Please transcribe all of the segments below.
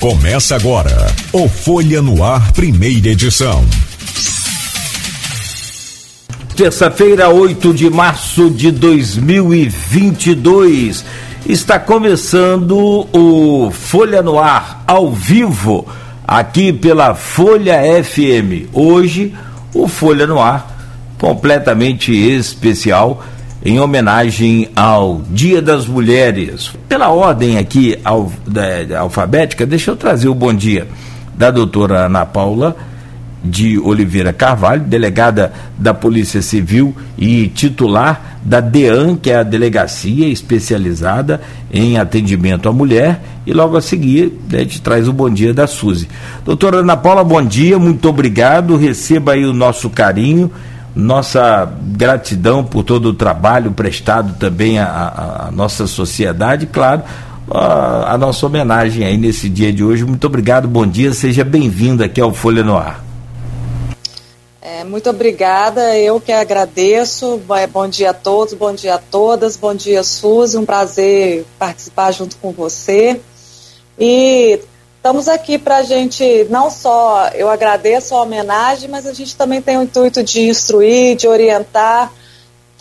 Começa agora o Folha no Ar, primeira edição. Terça-feira, 8 de março de 2022. Está começando o Folha no Ar ao vivo, aqui pela Folha FM. Hoje, o Folha no Ar completamente especial em homenagem ao Dia das Mulheres. Pela ordem aqui al, da, alfabética, deixa eu trazer o bom dia da doutora Ana Paula de Oliveira Carvalho, delegada da Polícia Civil e titular da DEAN, que é a delegacia especializada em atendimento à mulher, e logo a seguir a gente traz o bom dia da Suzy. Doutora Ana Paula, bom dia, muito obrigado, receba aí o nosso carinho nossa gratidão por todo o trabalho prestado também à, nossa sociedade, claro, a, a, nossa homenagem aí nesse dia de hoje. Muito obrigado, bom dia, seja bem-vindo aqui ao Folha no Ar. É, muito obrigada, eu que agradeço. Bom dia a todos, bom dia a todas, bom dia, Suzy. Um prazer participar junto com você. E Estamos aqui para a gente, não só eu agradeço a homenagem, mas a gente também tem o intuito de instruir, de orientar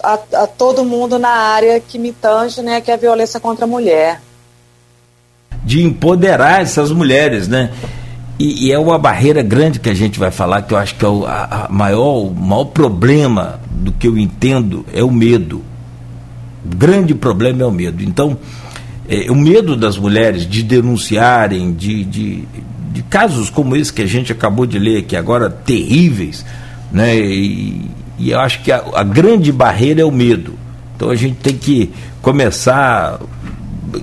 a, a todo mundo na área que me tange, né, que é a violência contra a mulher. De empoderar essas mulheres, né? E, e, é uma barreira grande que a gente vai falar, que eu acho que é o a, a maior, o maior problema do que eu entendo é o medo. O grande problema é o medo. Então, é, o medo das mulheres de denunciarem, de, de, de, casos como esse que a gente acabou de ler aqui agora, terríveis, né? E, e eu acho que a, a, grande barreira é o medo. Então a gente tem que começar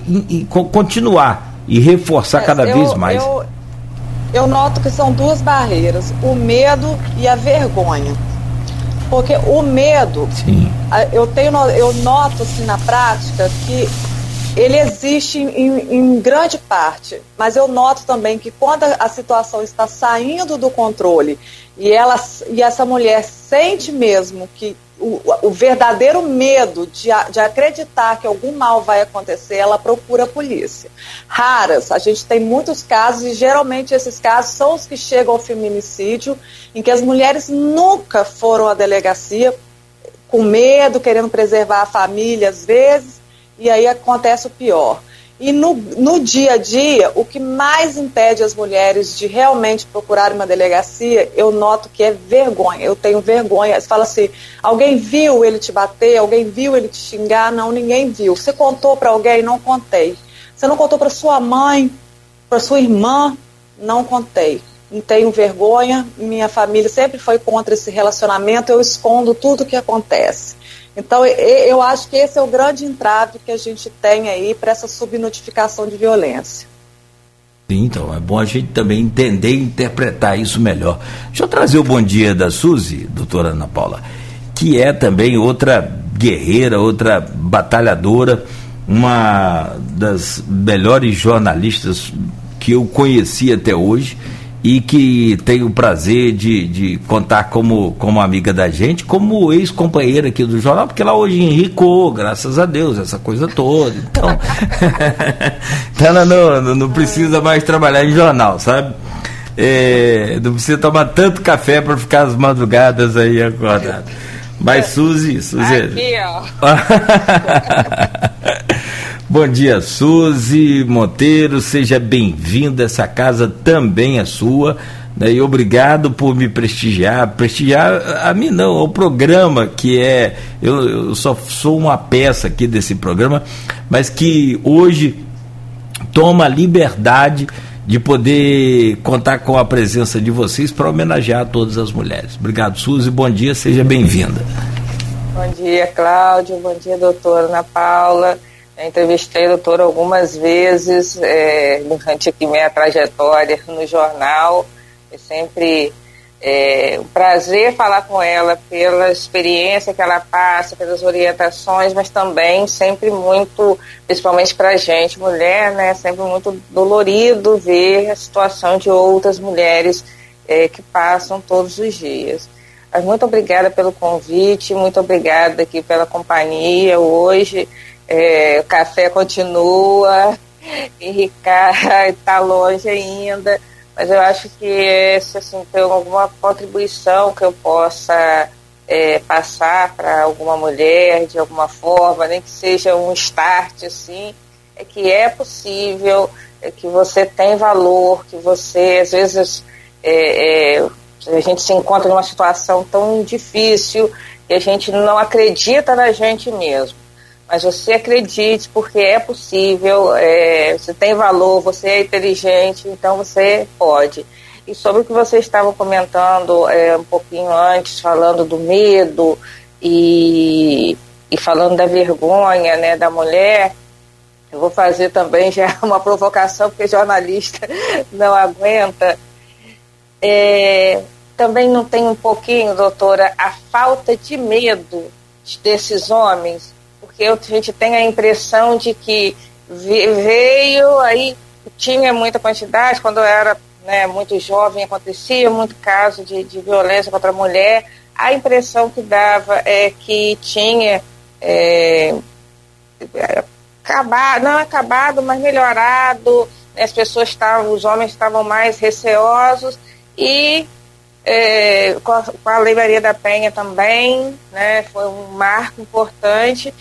e, e continuar e reforçar é, cada eu, vez mais. Eu, eu noto que são duas barreiras, o medo e a vergonha. Porque o medo, Sim. eu tenho eu noto assim na prática que ele existe em, em, grande parte, mas eu noto também que quando a situação está saindo do controle e, ela, e essa mulher sente mesmo que o, o verdadeiro medo de, de, acreditar que algum mal vai acontecer, ela procura a polícia. Raras, a gente tem muitos casos, e geralmente esses casos são os que chegam ao feminicídio, em que as mulheres nunca foram à delegacia com medo, querendo preservar a família às vezes, e aí acontece o pior. E no, no dia a dia, o que mais impede as mulheres de realmente procurar uma delegacia, eu noto que é vergonha. Eu tenho vergonha. Você fala assim: alguém viu ele te bater? Alguém viu ele te xingar? Não, ninguém viu. Você contou para alguém? Não contei. Você não contou para sua mãe? Para sua irmã? Não contei. Não tenho vergonha. Minha família sempre foi contra esse relacionamento. Eu escondo tudo o que acontece. Então, eu acho que esse é o grande entrave que a gente tem aí para essa subnotificação de violência. Sim, então, é bom a gente também entender e interpretar isso melhor. Deixa eu trazer o bom dia da Suzy, doutora Ana Paula, que é também outra guerreira, outra batalhadora, uma das melhores jornalistas que eu conheci até hoje e que tenho o prazer de, de contar como, como amiga da gente, como ex-companheira aqui do jornal, porque ela hoje enricou, graças a Deus, essa coisa toda. Então, então ela não, não, não precisa mais trabalhar em jornal, sabe? É, não precisa tomar tanto café para ficar as madrugadas aí acordado. Mas Suzy, Suzy. Aqui, ó. Bom dia, Suzy Monteiro, seja bem-vinda. Essa casa também é sua. Né? E obrigado por me prestigiar. Prestigiar a mim não, o programa que é. Eu, eu só sou uma peça aqui desse programa, mas que hoje toma liberdade de poder contar com a presença de vocês para homenagear todas as mulheres. Obrigado, Suzy. Bom dia, seja bem-vinda. Bom dia, Cláudio. Bom dia, doutora Ana Paula. Entrevistei a doutora algumas vezes é, durante aqui minha trajetória no jornal. É sempre é, um prazer falar com ela pela experiência que ela passa, pelas orientações, mas também sempre muito, principalmente para a gente, mulher, né, sempre muito dolorido ver a situação de outras mulheres é, que passam todos os dias. Mas muito obrigada pelo convite, muito obrigada aqui pela companhia hoje é, o café continua enricar está longe ainda, mas eu acho que se assim, tem alguma contribuição que eu possa é, passar para alguma mulher de alguma forma, nem que seja um start assim, é que é possível, é que você tem valor, que você às vezes é, é, a gente se encontra numa situação tão difícil que a gente não acredita na gente mesmo. Mas você acredite, porque é possível, é, você tem valor, você é inteligente, então você pode. E sobre o que você estava comentando é, um pouquinho antes, falando do medo e, e falando da vergonha né, da mulher, eu vou fazer também já uma provocação, porque jornalista não aguenta. É, também não tem um pouquinho, doutora, a falta de medo desses homens, porque a gente tem a impressão de que veio, aí tinha muita quantidade, quando eu era né, muito jovem acontecia muito caso de, de violência contra a mulher, a impressão que dava é que tinha é, acabado, não acabado, mas melhorado, as pessoas estavam, os homens estavam mais receosos e é, com, a, com, a, Lei Maria da Penha também, né, foi um marco importante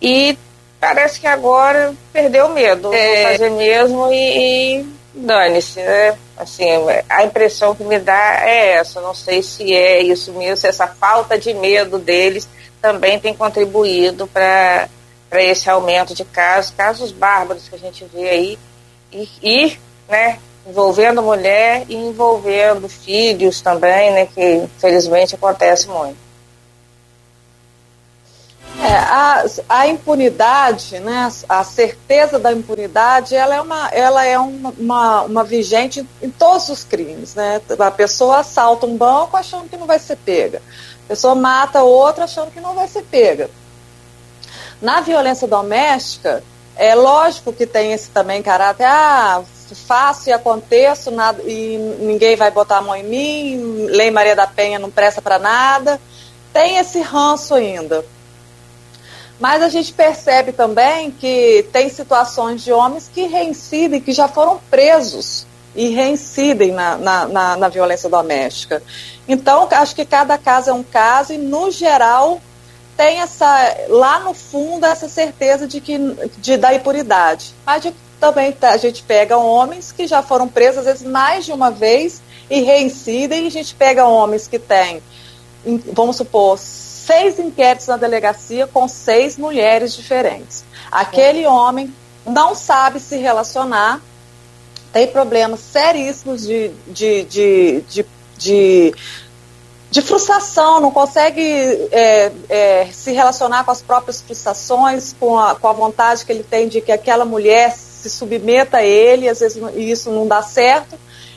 e parece que agora perdeu o medo, é, vou fazer mesmo e, e dane-se, né? Assim, a impressão que me dá é essa, não sei se é isso mesmo, se essa falta de medo deles também tem contribuído para esse aumento de casos, casos bárbaros que a gente vê aí, e, e né, envolvendo mulher e envolvendo filhos também, né, que infelizmente acontece muito. É, a, a, impunidade, né, a certeza da impunidade, ela é uma, ela é uma, uma, uma, vigente em todos os crimes. Né? A pessoa assalta um banco achando que não vai ser pega. A pessoa mata outra achando que não vai ser pega. Na violência doméstica, é lógico que tem esse também caráter, ah, faço e aconteço nada, e ninguém vai botar a mão em mim, Lei Maria da Penha não presta para nada. Tem esse ranço ainda. Mas a gente percebe também que tem situações de homens que reincidem, que já foram presos e reincidem na, na, na, na violência doméstica. Então, acho que cada caso é um caso e, no geral, tem essa lá no fundo essa certeza de que de da impunidade. Mas de, também tá, a gente pega homens que já foram presos às vezes mais de uma vez e reincidem, e a gente pega homens que têm, vamos supor, seis inquéritos na delegacia com seis mulheres diferentes. Aquele homem não sabe se relacionar, tem problemas seríssimos de, de, de, de, de, frustração, não consegue é, é, se relacionar com as próprias frustrações, com a, com a vontade que ele tem de que aquela mulher se submeta a ele, às vezes isso não dá certo,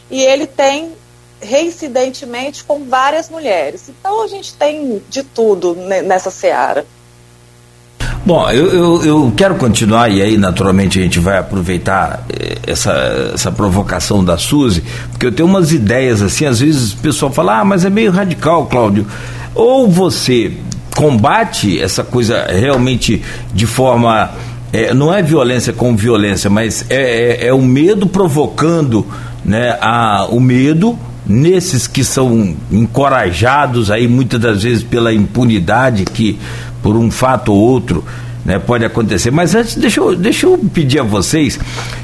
e ele tem reincidentemente com várias mulheres. Então a gente tem de tudo nessa seara. Bom, eu, eu, eu, quero continuar e aí naturalmente a gente vai aproveitar eh, essa, essa provocação da Suzy, porque eu tenho umas ideias assim, às vezes o pessoal fala, ah, mas é meio radical, Cláudio. Ou você combate essa coisa realmente de forma. É, não é violência com violência, mas é, é, é o medo provocando né, a, o medo nesses que são encorajados aí muitas das vezes pela impunidade que por um fato ou outro né, pode acontecer. Mas antes, deixa eu, deixa eu pedir a vocês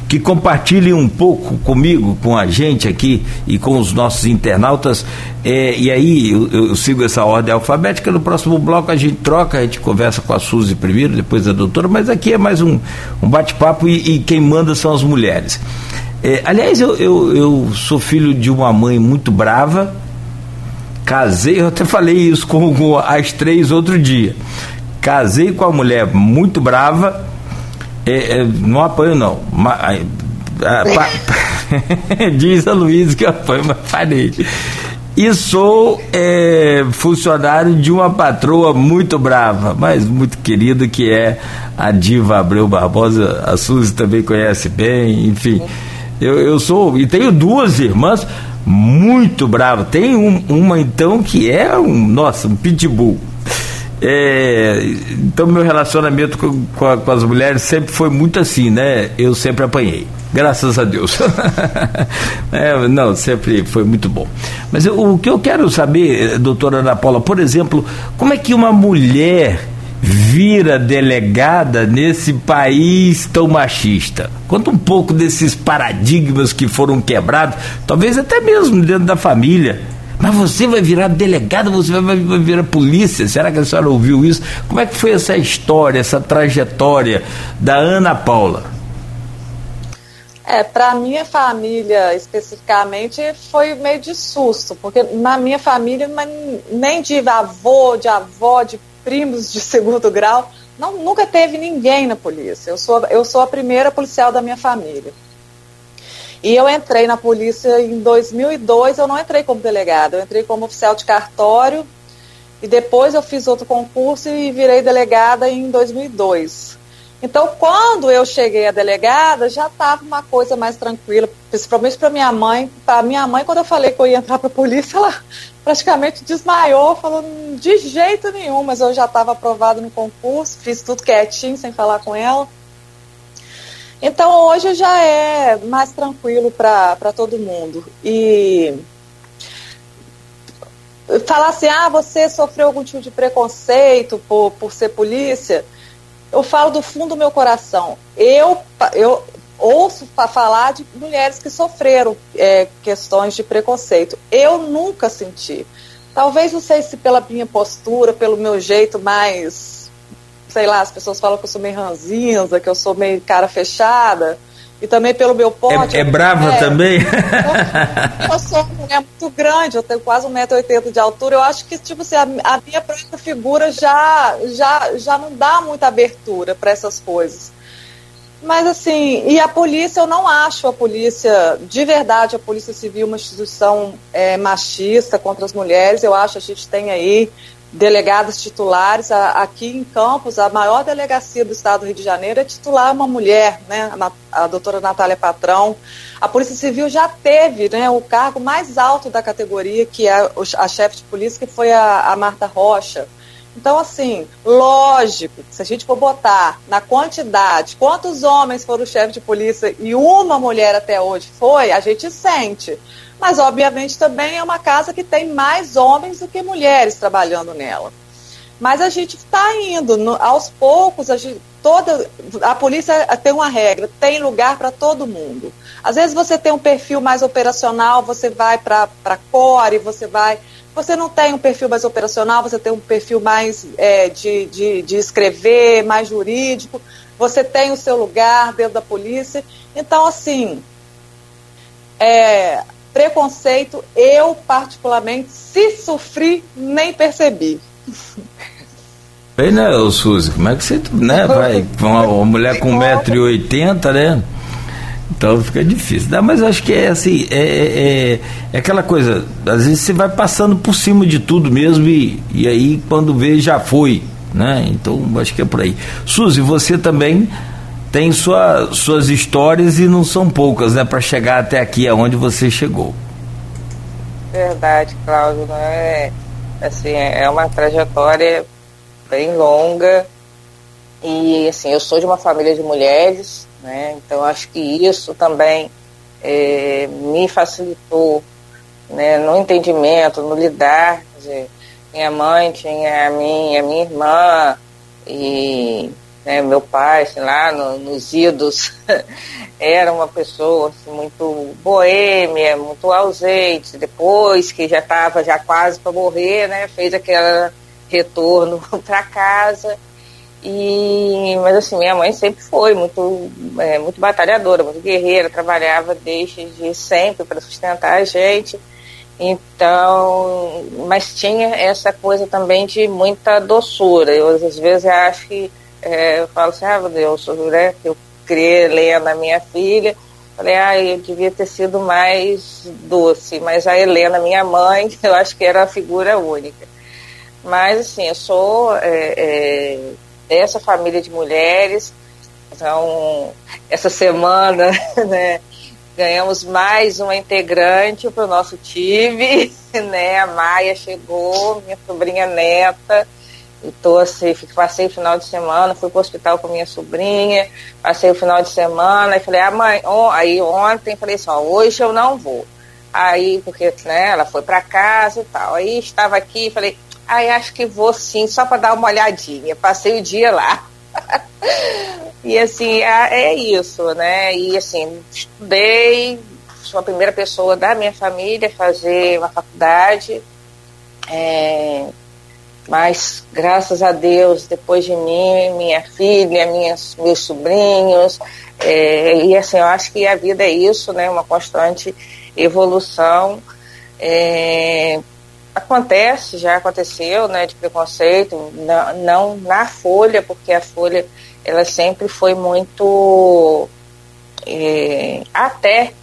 que compartilhem um pouco comigo, com a gente aqui e com os nossos internautas. É, e aí eu, eu, sigo essa ordem alfabética. No próximo bloco a gente troca, a gente conversa com a Suzy primeiro, depois a doutora, mas aqui é mais um, um bate-papo e, e quem manda são as mulheres. É, aliás, eu, eu, eu, sou filho de uma mãe muito brava. Casei, eu até falei isso com, com as três outro dia. Casei com a mulher muito brava. É, é, não apanho, não. Ma, a, pa, diz a Luiz que eu apanho, mas parei. E sou é, funcionário de uma patroa muito brava, mas muito querida, que é a Diva Abreu Barbosa. A Suzy também conhece bem, enfim. Eu, eu sou. E tenho duas irmãs muito bravas. Tem um, uma então que é um. Nossa, um pitbull. É, então, meu relacionamento com, com, a, com, as mulheres sempre foi muito assim, né? Eu sempre apanhei. Graças a Deus. é, não, sempre foi muito bom. Mas eu, o que eu quero saber, doutora Ana Paula, por exemplo, como é que uma mulher vira delegada nesse país tão machista? Conta um pouco desses paradigmas que foram quebrados, talvez até mesmo dentro da família. Mas você vai virar delegada, você vai, virar polícia. Será que a senhora ouviu isso? Como é que foi essa história, essa trajetória da Ana Paula? É, para minha família especificamente foi meio de susto, porque na minha família nem de avô, de avó, de primos de segundo grau, não, nunca teve ninguém na polícia. Eu sou, eu sou a primeira policial da minha família. E eu entrei na polícia em 2002, eu não entrei como delegada, eu entrei como oficial de cartório e depois eu fiz outro concurso e virei delegada em 2002. Então, quando eu cheguei a delegada, já estava uma coisa mais tranquila, principalmente para minha mãe. Para minha mãe, quando eu falei que eu ia entrar para a polícia, ela praticamente desmaiou, falando de jeito nenhum, mas eu já estava aprovado no concurso, fiz tudo quietinho, sem falar com ela. Então, hoje já é mais tranquilo para todo mundo. E falar assim, ah, você sofreu algum tipo de preconceito por, por ser polícia eu falo do fundo do meu coração. Eu, eu ouço falar de mulheres que sofreram é, questões de preconceito. Eu nunca senti. Talvez não sei se pela minha postura, pelo meu jeito mais, sei lá, as pessoas falam que eu sou meio ranzinza, que eu sou meio cara fechada e também pelo meu porte. É, é brava é, também? Eu, eu, sou uma mulher muito grande, eu tenho quase 1,80m de altura. Eu acho que, tipo assim, a, a, minha própria figura já, já, já não dá muita abertura para essas coisas. Mas assim, e a polícia, eu não acho a polícia, de verdade, a Polícia Civil uma instituição é, machista contra as mulheres. Eu acho que a gente tem aí delegadas titulares. Aqui em Campos, a maior delegacia do estado do Rio de Janeiro é titular uma mulher, né, a, a doutora Natália Patrão. A Polícia Civil já teve né, o cargo mais alto da categoria, que é a chefe de polícia, que foi a, a Marta Rocha. Então, assim, lógico, se a gente for botar na quantidade quantos homens foram chefe de polícia e uma mulher até hoje foi, a gente sente mas obviamente também é uma casa que tem mais homens do que mulheres trabalhando nela. Mas a gente está indo, no, aos poucos, a, gente, toda, a polícia tem uma regra, tem lugar para todo mundo. Às vezes você tem um perfil mais operacional, você vai para a core, você vai. Você não tem um perfil mais operacional, você tem um perfil mais é, de, de, de escrever, mais jurídico, você tem o seu lugar dentro da polícia. Então, assim, é, preconceito, eu particularmente, se sofri, nem percebi. Bem, né, Suzy, como é que você né, vai? Uma, uma mulher com 1,80m, né? Então fica difícil. Não, mas acho que é assim, é, é, é, aquela coisa, às vezes você vai passando por cima de tudo mesmo e, e aí quando vê já foi. Né? Então acho que é por aí. Suzy, você também tem sua, suas histórias e não são poucas, né, para chegar até aqui aonde você chegou. Verdade, Cláudio, não é assim, é uma trajetória bem longa e assim, eu sou de uma família de mulheres, né? Então acho que isso também é, me facilitou né, no entendimento, no lidar. Dizer, minha mãe tinha a minha, minha irmã e né, meu pai, sei lá, no, nos idos, era uma pessoa assim, muito boêmia, muito ausente. Depois que já estava já quase para morrer, né, fez aquele retorno para casa. E, mas assim, minha mãe sempre foi muito, é, muito batalhadora, muito guerreira, trabalhava desde de sempre para sustentar a gente. Então, mas tinha essa coisa também de muita doçura. Eu às vezes acho que é, eu falo assim, ah, meu Deus, né, eu criei Helena, minha filha, falei, ah, eu devia ter sido mais doce, mas a Helena, minha mãe, eu acho que era a figura única. Mas, assim, eu sou é, é, dessa família de mulheres, então, essa semana, né, ganhamos mais uma integrante para o nosso time, né, a Maia chegou, minha sobrinha neta, tô assim, passei o final de semana, fui para o hospital com minha sobrinha, passei o final de semana, e falei, ah, mãe, on, aí ontem falei assim, hoje eu não vou. Aí, porque né, ela foi para casa e tal. Aí estava aqui, falei, aí acho que vou sim, só para dar uma olhadinha. Passei o dia lá. e assim, é, é isso, né? E assim, estudei, sou a primeira pessoa da minha família a fazer uma faculdade. É, mas graças a Deus, depois de mim, minha filha, minhas, meus sobrinhos, é, e assim, eu acho que a vida é isso, né? Uma constante evolução. É, acontece, já aconteceu, né, de preconceito, não, não, na Folha, porque a Folha ela sempre foi muito é, até,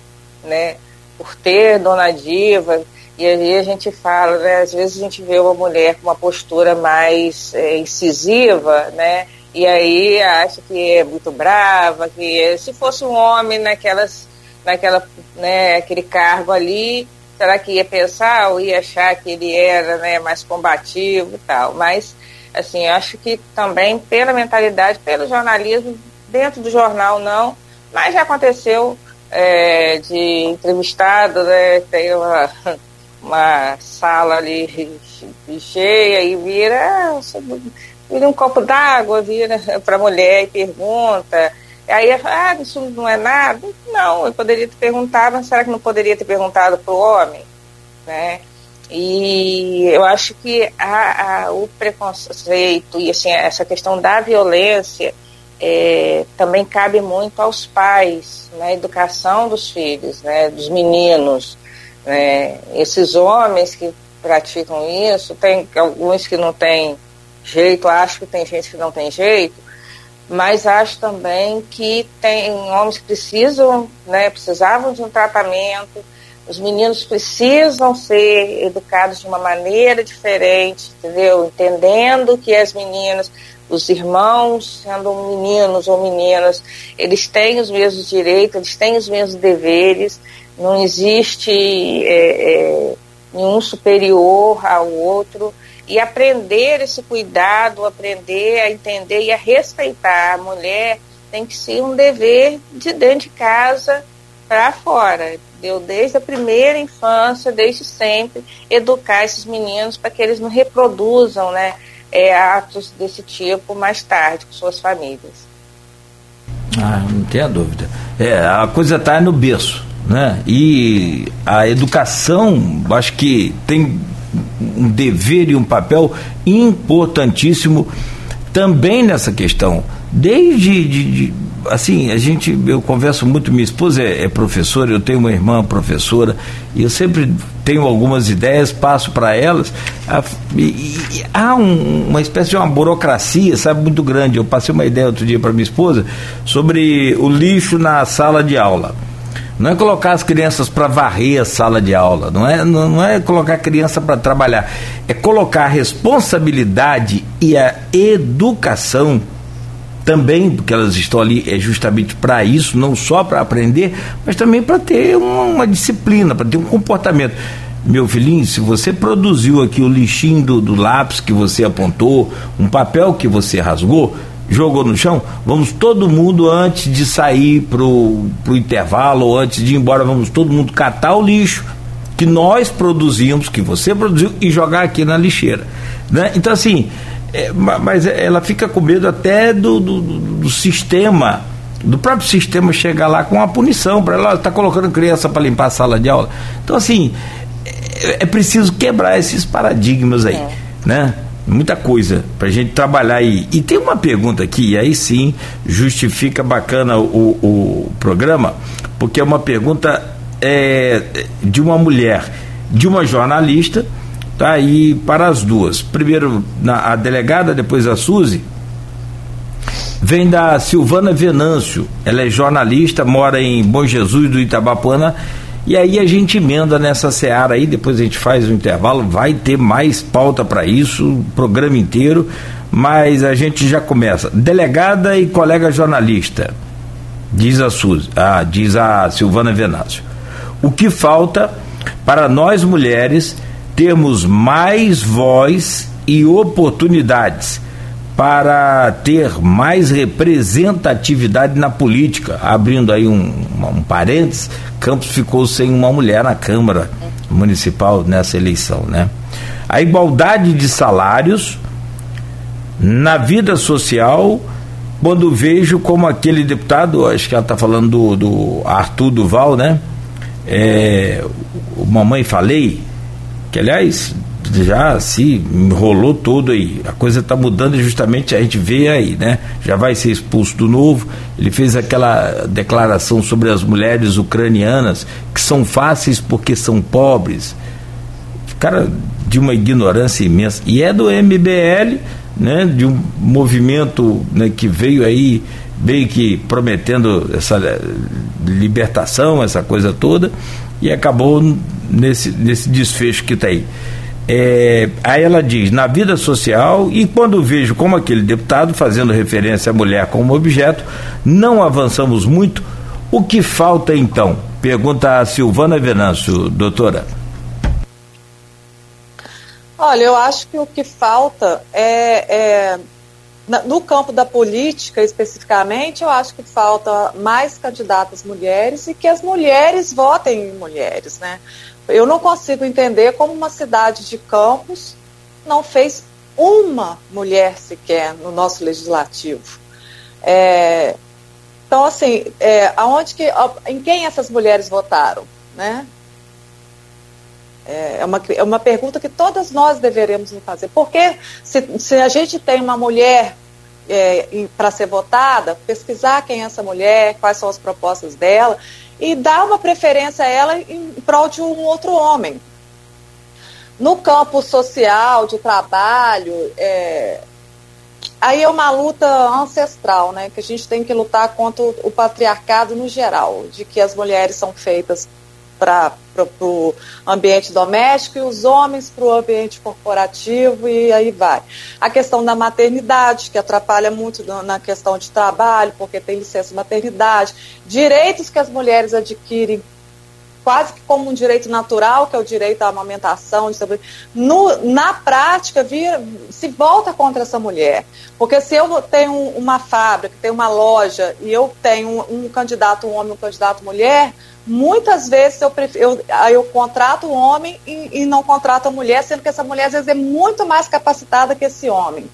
né, por ter Dona Diva, e aí a gente fala, né, às vezes a gente vê uma mulher com uma postura mais é, incisiva, né, e aí acha que é muito brava, que se fosse um homem naquelas, naquela, né, aquele cargo ali, será que ia pensar ou ia achar que ele era né, mais combativo e tal? Mas, assim, acho que também pela mentalidade, pelo jornalismo, dentro do jornal não, mas já aconteceu é, de entrevistado, né, tem uma, uma sala ali cheia e vira, vira um copo d'água, vira para a mulher e pergunta Aí ah, isso não é nada. Não, eu poderia ter perguntado, mas será que não poderia ter perguntado para o homem? Né? E eu acho que a, a, o preconceito e assim, essa questão da violência é, também cabe muito aos pais, na né? educação dos filhos, né? dos meninos. Né? Esses homens que praticam isso, tem alguns que não têm jeito, acho que tem gente que não tem jeito, mas acho também que tem homens que precisam, né, precisavam de um tratamento, os meninos precisam ser educados de uma maneira diferente, entendeu? Entendendo que as meninas, os irmãos, sendo meninos ou meninas, eles têm os mesmos direitos, eles têm os mesmos deveres, não existe é, é, nenhum superior ao outro e aprender esse cuidado, aprender a entender e a respeitar a mulher tem que ser um dever de dentro de casa para fora. Deu desde a primeira infância, desde sempre, educar esses meninos para que eles não reproduzam né, é, atos desse tipo mais tarde com suas famílias. Ah, não tenha dúvida. É, a coisa está no berço, né? E a educação, acho que tem um dever e um papel importantíssimo também nessa questão. Desde de, de, assim, a gente, eu converso muito, minha esposa é, é, professora, eu tenho uma irmã professora, e eu sempre tenho algumas ideias, passo para elas. A, e, e, há um, uma espécie de uma burocracia, sabe, muito grande. Eu passei uma ideia outro dia para minha esposa sobre o lixo na sala de aula. Não é colocar as crianças para varrer a sala de aula, não é, não, é colocar a criança para trabalhar, é colocar a responsabilidade e a educação também, porque elas estão ali é justamente para isso, não só para aprender, mas também para ter uma, uma disciplina, para ter um comportamento. Meu filhinho, se você produziu aqui o lixinho do, do lápis que você apontou, um papel que você rasgou, jogou no chão, vamos todo mundo antes de sair pro, pro intervalo ou antes de ir embora, vamos todo mundo catar o lixo que nós produzimos, que você produziu e jogar aqui na lixeira, né? Então assim, é, mas ela fica com medo até do, do, do, sistema, do próprio sistema chegar lá com a punição para ela está colocando criança para limpar a sala de aula. Então assim, é, é preciso quebrar esses paradigmas aí, é. né? Muita coisa para a gente trabalhar aí. E tem uma pergunta aqui, e aí sim justifica bacana o, o programa, porque é uma pergunta é, de uma mulher, de uma jornalista, tá aí para as duas. Primeiro na, a delegada, depois a Suzy. Vem da Silvana Venâncio, ela é jornalista, mora em Bom Jesus do Itabapuana e aí a gente emenda nessa seara aí, depois a gente faz um intervalo, vai ter mais pauta para isso, o programa inteiro, mas a gente já começa. Delegada e colega jornalista, diz a Suzy, ah, diz a Silvana Venâncio. O que falta para nós mulheres termos mais voz e oportunidades para ter mais representatividade na política. Abrindo aí um, um parênteses, Campos ficou sem uma mulher na Câmara Municipal nessa eleição, né? A igualdade de salários na vida social, quando vejo como aquele deputado, acho que ela está falando do, do Arthur Duval, né? É, o Mamãe Falei, que aliás já se enrolou todo aí. A coisa está mudando e justamente a gente vê aí, né? Já vai ser expulso do novo. Ele fez aquela declaração sobre as mulheres ucranianas que são fáceis porque são pobres. Cara, de uma ignorância imensa. E é do MBL, né? De um movimento né, que veio aí meio que prometendo essa libertação, essa coisa toda, e acabou nesse, nesse desfecho que está aí. É, aí ela diz, na vida social, e quando vejo como aquele deputado fazendo referência à mulher como objeto, não avançamos muito. O que falta então? Pergunta a Silvana Venâncio, doutora. Olha, eu acho que o que falta é, é no campo da política especificamente, eu acho que falta mais candidatas mulheres e que as mulheres votem em mulheres, né? Eu não consigo entender como uma cidade de Campos não fez uma mulher sequer no nosso legislativo. É, então, assim, é, aonde que, em quem essas mulheres votaram, né? É, é uma, é uma pergunta que todas nós deveremos fazer. Porque se, se a gente tem uma mulher é, para ser votada, pesquisar quem é essa mulher, quais são as propostas dela, e dar uma preferência a ela em prol de um outro homem. No campo social, de trabalho, é, aí é uma luta ancestral, né? Que a gente tem que lutar contra o patriarcado no geral, de que as mulheres são feitas para o ambiente doméstico e os homens para o ambiente corporativo e aí vai. A questão da maternidade, que atrapalha muito na questão de trabalho, porque tem licença maternidade, direitos que as mulheres adquirem quase que como um direito natural, que é o direito à amamentação, no, na prática vira, se volta contra essa mulher. Porque se eu tenho uma fábrica, tenho uma loja e eu tenho um, um candidato um homem e um candidato mulher, Muitas vezes eu, eu, eu contrato o homem e, e não contrato a mulher, sendo que essa mulher às vezes é muito mais capacitada que esse homem.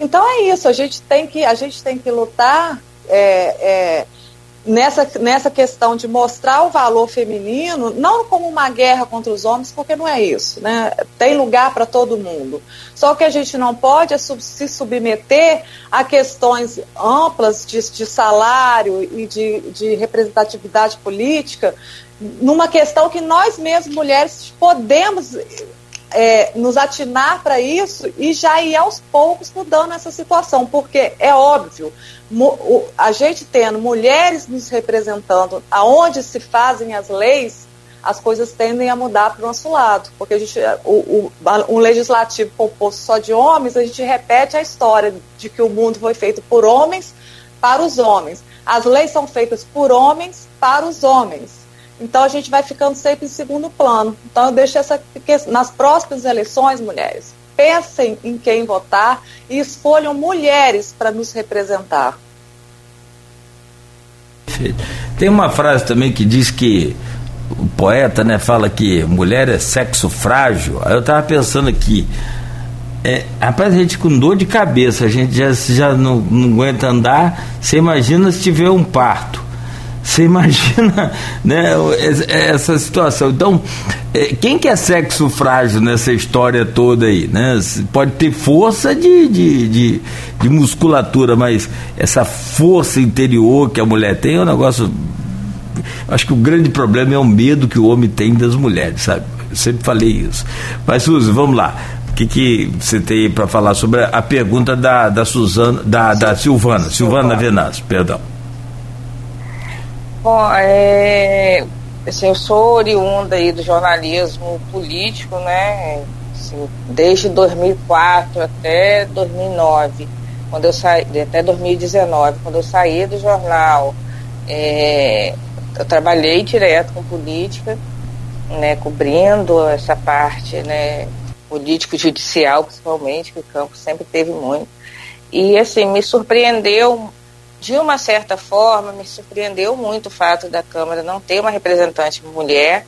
Então é isso, a gente tem que, a gente tem que lutar é, é, nessa, nessa questão de mostrar o valor feminino, não como uma guerra contra os homens, porque não é isso, né? Tem lugar para todo mundo. Só que a gente não pode é se submeter a questões amplas de, de salário e de, de representatividade política, numa questão que nós mesmos, mulheres, podemos é, nos atinar para isso e já ir aos poucos mudando essa situação, porque é óbvio, a gente tendo mulheres nos representando aonde se fazem as leis, as coisas tendem a mudar para o nosso lado, porque a gente, o, o, um legislativo composto só de homens, a gente repete a história de que o mundo foi feito por homens para os homens. As leis são feitas por homens para os homens. Então a gente vai ficando sempre em segundo plano. Então eu deixo essa nas próximas eleições, mulheres, pensem em quem votar e escolham mulheres para nos representar. Tem uma frase também que diz que o poeta né, fala que mulher é sexo frágil. Aí eu estava pensando aqui, é, rapaz, a gente com dor de cabeça, a gente já, já não, não aguenta andar. Você imagina se tiver um parto. Você imagina né, essa situação. Então, é, quem que é sexo frágil nessa história toda aí? Né? Pode ter força de, de, de, de musculatura, mas essa força interior que a mulher tem é um negócio. Acho que o grande problema é o medo que o homem tem das mulheres, sabe? Eu sempre falei isso. Mas, Suzy, vamos lá. O que, que você tem para falar sobre a pergunta da, da Suzana, da, da Silvana, Silvana Venâncio, perdão. Bom, é, assim, eu sou oriunda aí do jornalismo político, né? Assim, desde 2004 até 2009, quando eu saí, até 2019, quando eu saí do jornal, é, eu trabalhei direto com política, né, cobrindo essa parte, né, político-judicial, principalmente, que o campo sempre teve muito. E, assim, me surpreendeu, de uma certa forma, me surpreendeu muito o fato da Câmara não ter uma representante mulher,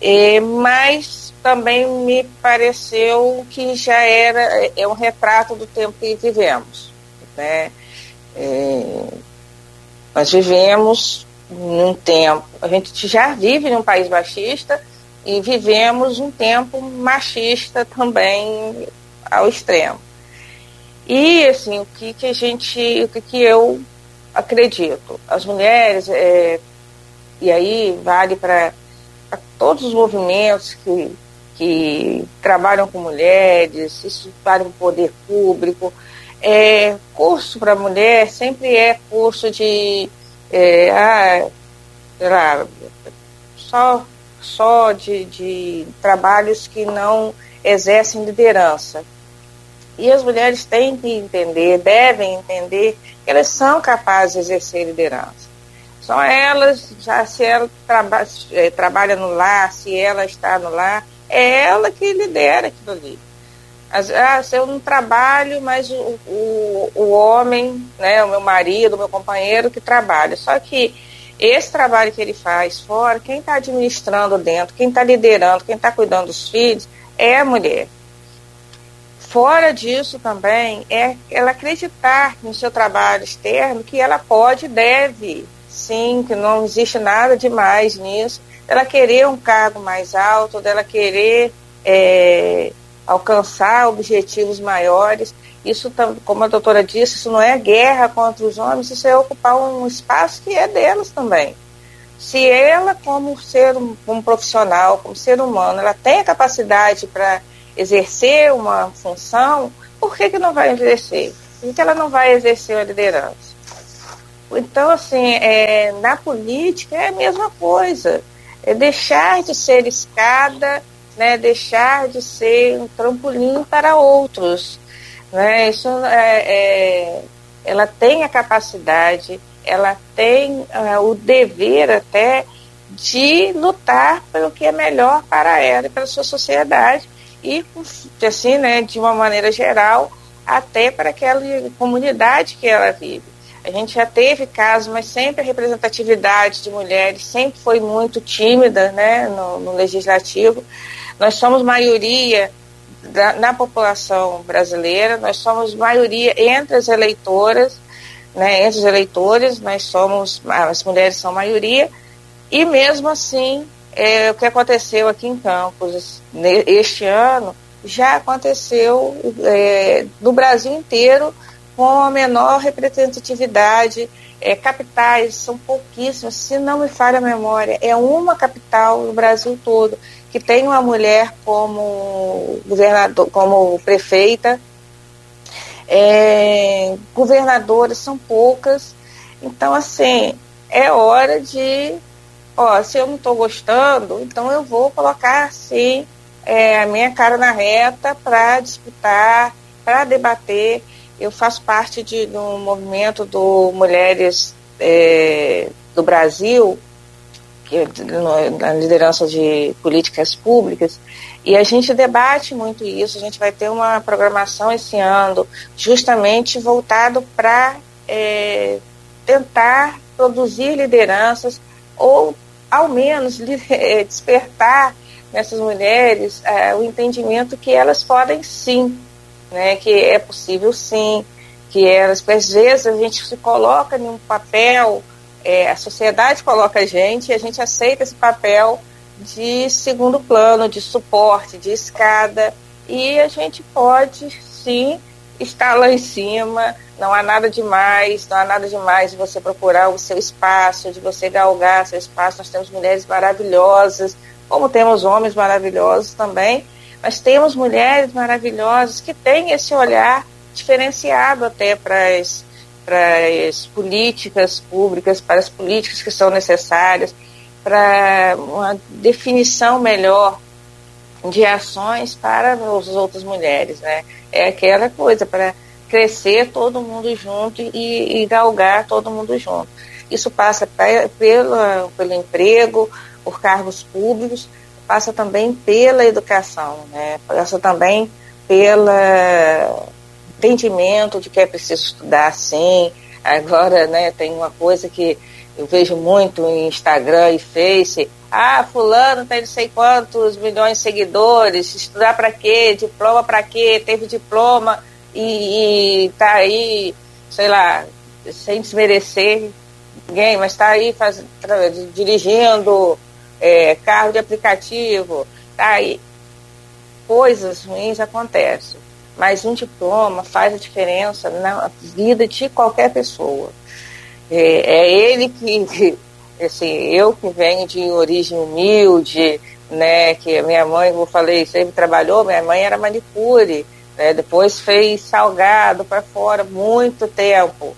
e, mas também me pareceu que já era é um retrato do tempo que vivemos. Né? É, nós vivemos num tempo, a gente já vive num país machista e vivemos um tempo machista também ao extremo. E assim, o que, que a gente, o que, que eu acredito? As mulheres, é, e aí vale para todos os movimentos que, que trabalham com mulheres, isso vale para o poder público. É, curso para mulher sempre é curso de é, ah, lá, só, só de, de trabalhos que não exercem liderança. E as mulheres têm que entender, devem entender que elas são capazes de exercer liderança. São elas, já se ela traba, é, trabalha no lar, se ela está no lar, é ela que lidera aquilo ali. As, ah, se eu não trabalho, mas o, o, o homem, né, o meu marido, o meu companheiro que trabalha. Só que esse trabalho que ele faz fora, quem está administrando dentro, quem está liderando, quem está cuidando dos filhos, é a mulher. Fora disso também é ela acreditar no seu trabalho externo que ela pode e deve, sim, que não existe nada demais nisso, ela querer um cargo mais alto, dela querer é, alcançar objetivos maiores. Isso, como a doutora disse, isso não é guerra contra os homens, isso é ocupar um espaço que é delas também. Se ela, como ser um profissional, como ser humano, ela tem a capacidade para exercer uma função, por que, que não vai exercer? Por que ela não vai exercer a liderança? Então, assim, é, na política é a mesma coisa. É deixar de ser escada, né, deixar de ser um trampolim para outros. Né? Isso é, é ela tem a capacidade, ela tem é, o dever até de lutar pelo que é melhor para ela e para a sua sociedade e assim, né, de uma maneira geral, até para aquela comunidade que ela vive. A gente já teve casos, mas sempre a representatividade de mulheres sempre foi muito tímida né, no, no legislativo. Nós somos maioria da, na população brasileira, nós somos maioria entre as eleitoras, né, entre os eleitores, nós somos, as mulheres são maioria, e mesmo assim é, o que aconteceu aqui em Campos este ano já aconteceu é, no Brasil inteiro com a menor representatividade. É, capitais são pouquíssimas, se não me falha a memória, é uma capital no Brasil todo que tem uma mulher como governador, como prefeita. É, governadoras são poucas. Então, assim, é hora de ó, se eu não estou gostando, então eu vou colocar sim é, a minha cara na reta para disputar, para debater. Eu faço parte de, do movimento do Mulheres é, do Brasil, que, no, na liderança de políticas públicas, e a gente debate muito isso. A gente vai ter uma programação esse ano justamente voltado para é, tentar produzir lideranças ou ao menos eh, despertar nessas mulheres é, o entendimento que elas podem sim, né, que é possível sim, que elas, porque às vezes a gente se coloca em um papel, é, a sociedade coloca a gente e a gente aceita esse papel de segundo plano, de suporte, de escada, e a gente pode sim estar lá em cima, não há nada demais, não há nada demais de você procurar o seu espaço, de você galgar seu espaço. Nós temos mulheres maravilhosas, como temos homens maravilhosos também, mas temos mulheres maravilhosas que têm esse olhar diferenciado até para as, para as políticas públicas, para as políticas que são necessárias, para uma definição melhor de ações para as outras mulheres, né? É aquela coisa para crescer todo mundo junto e, e galgar todo mundo junto. Isso passa pra, pelo, pelo emprego, por cargos públicos, passa também pela educação, né? passa também pelo entendimento de que é preciso estudar sim. Agora, né, tem uma coisa que eu vejo muito em Instagram e Face. Ah, fulano tem não sei quantos milhões de seguidores, estudar para quê? Diploma para quê? Teve diploma e, e tá aí, sei lá, sem desmerecer ninguém, mas está aí faz, dirigindo é, carro de aplicativo, tá aí. Coisas ruins acontecem, mas um diploma faz a diferença na vida de qualquer pessoa. É, é ele que, assim, eu que venho de origem humilde, né, que minha mãe, como eu falei, sempre trabalhou, minha mãe era manicure, né, depois fez salgado para fora muito tempo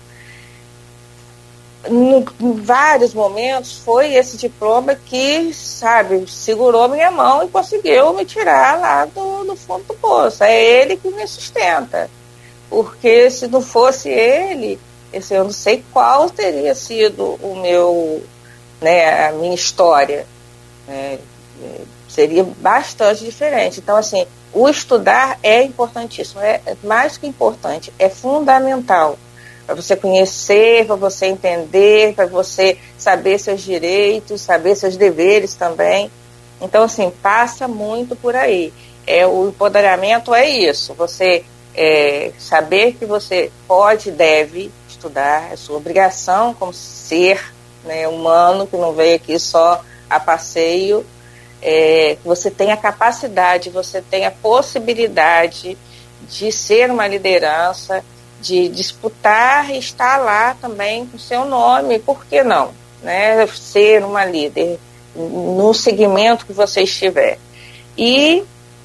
em vários momentos foi esse diploma que, sabe, segurou minha mão e conseguiu me tirar lá do, do fundo do poço. É ele que me sustenta. Porque se não fosse ele, eu não sei qual teria sido o meu, né, a minha história. Né? Seria bastante diferente. Então, assim, o estudar é importantíssimo, é mais que importante, é fundamental para você conhecer, para você entender, para você saber seus direitos, saber seus deveres também. Então, assim, passa muito por aí. É, o empoderamento é isso, você é, saber que você pode e deve estudar, é sua obrigação como ser né, humano, que não veio aqui só a passeio, é, você tem a capacidade, você tem a possibilidade de ser uma liderança, de disputar e estar lá também com seu nome, por que não? Né? Ser uma líder no segmento que você estiver. E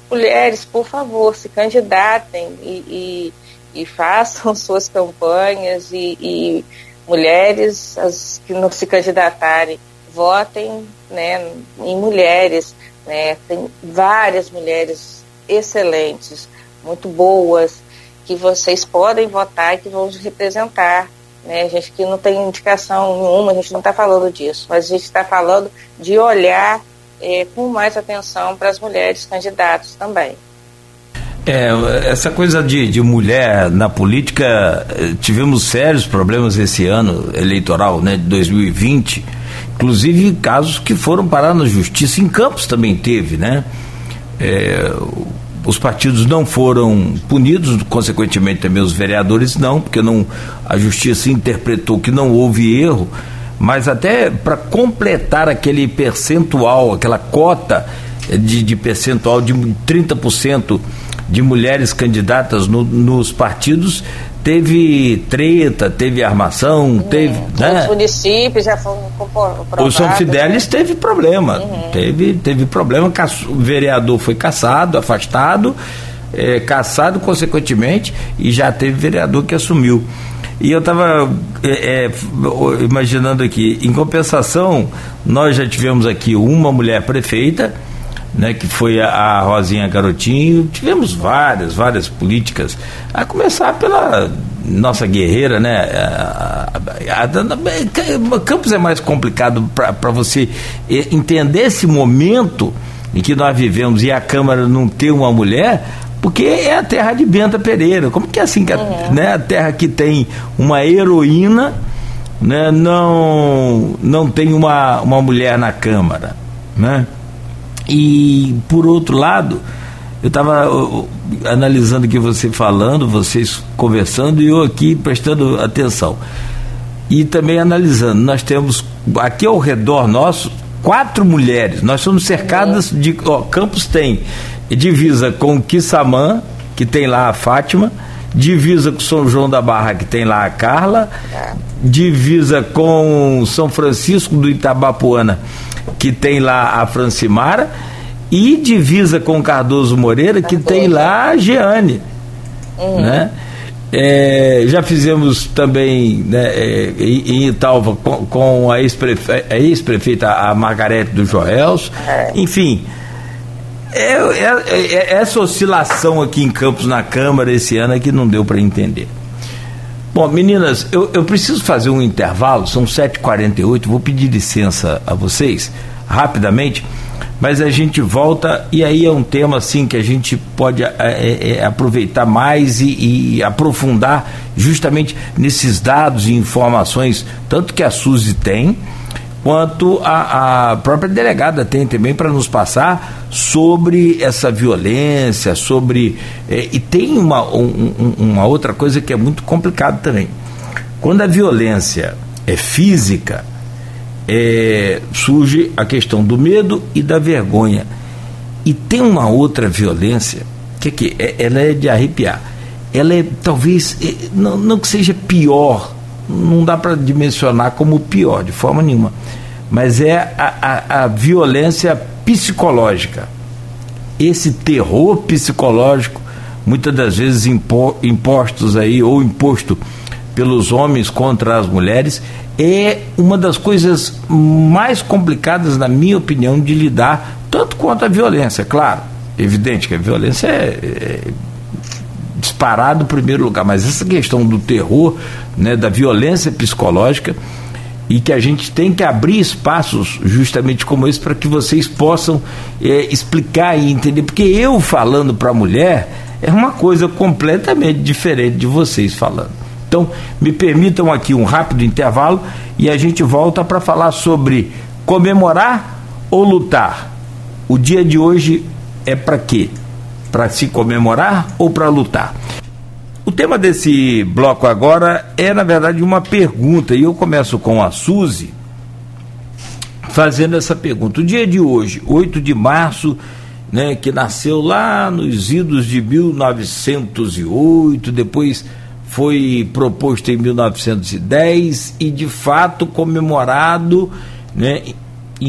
mulheres, por favor, se candidatem e, e, e façam suas campanhas e, e, mulheres as que não se candidatarem, votem né, em mulheres. Né? Tem várias mulheres excelentes, muito boas, que vocês podem votar e que vão representar. Né? A gente que não tem indicação nenhuma, a gente não está falando disso, mas a gente está falando de olhar é, com mais atenção para as mulheres candidatas também. É, essa coisa de, de mulher na política, eh, tivemos sérios problemas esse ano eleitoral, né, de 2020, inclusive casos que foram parar na justiça, em Campos também teve, né? É, os partidos não foram punidos, consequentemente também os vereadores não, porque não a justiça interpretou que não houve erro, mas até para completar aquele percentual, aquela cota de, de percentual de 30% de mulheres candidatas no, nos partidos, teve treta, teve armação, é, teve. Né? Os municípios já foram O São Fidélis né? teve problema. Uhum. Teve, teve problema. O vereador foi caçado, afastado, é, caçado consequentemente, e já teve vereador que assumiu. E eu estava é, é, imaginando aqui, em compensação, nós já tivemos aqui uma mulher prefeita né, que foi a, a Rosinha Garotinho. Tivemos várias, várias políticas, a começar pela nossa guerreira, né? A, a, a, Campos é mais complicado para você entender esse momento em que nós vivemos e a Câmara não ter uma mulher, porque é a terra de Benta Pereira. Como que é assim, que uhum. né, a terra que tem uma heroína, né, não, não tem uma, uma mulher na Câmara, né? E, por outro lado, eu estava analisando aqui você falando, vocês conversando e eu aqui prestando atenção. E também analisando, nós temos aqui ao redor nosso quatro mulheres. Nós somos cercadas de. Ó, Campos tem divisa com Quissamã, que tem lá a Fátima, divisa com São João da Barra, que tem lá a Carla, divisa com São Francisco do Itabapuana, que tem lá a Francimara, e divisa com Cardoso Moreira, que tem lá a Jeane. Uhum. Né? É, já fizemos também né, é, em Italva com, com a ex-prefeita, ex a Margarete do Joels, é. enfim. É, é, é, essa oscilação aqui em Campos na Câmara esse ano é que não deu para entender. Bom, meninas, eu, eu preciso fazer um intervalo, são 7h48, vou pedir licença a vocês, rapidamente, mas a gente volta e aí é um tema assim que a gente pode é, é, é, aproveitar mais e, e, aprofundar justamente nesses dados e informações, tanto que a Suzy tem, quanto a, a própria delegada tem também para nos passar sobre essa violência, sobre. É, e tem uma, um, uma outra coisa que é muito complicada também. Quando a violência é física, é, surge a questão do medo e da vergonha. E tem uma outra violência, que, que é, ela é de arrepiar. Ela é talvez, é, não, não que seja pior, não dá para dimensionar como pior, de forma nenhuma, mas é a, a, a violência psicológica. Esse terror psicológico, muitas das vezes impo, impostos aí, ou imposto pelos homens contra as mulheres, é uma das coisas mais complicadas, na minha opinião, de lidar, tanto quanto a violência, claro. Evidente que a violência é, é disparado primeiro lugar, mas essa questão do terror, né, da violência psicológica, e que a gente tem que abrir espaços justamente como esse para que vocês possam é, explicar e entender, porque eu falando para a mulher é uma coisa completamente diferente de vocês falando. Então, me permitam aqui um rápido intervalo e a gente volta para falar sobre comemorar ou lutar. O dia de hoje é para quê? Para se comemorar ou para lutar? O tema desse bloco agora é, na verdade, uma pergunta, e eu começo com a Suzy fazendo essa pergunta. O dia de hoje, 8 de março, né, que nasceu lá nos idos de 1908, depois foi proposto em 1910 e de fato comemorado né,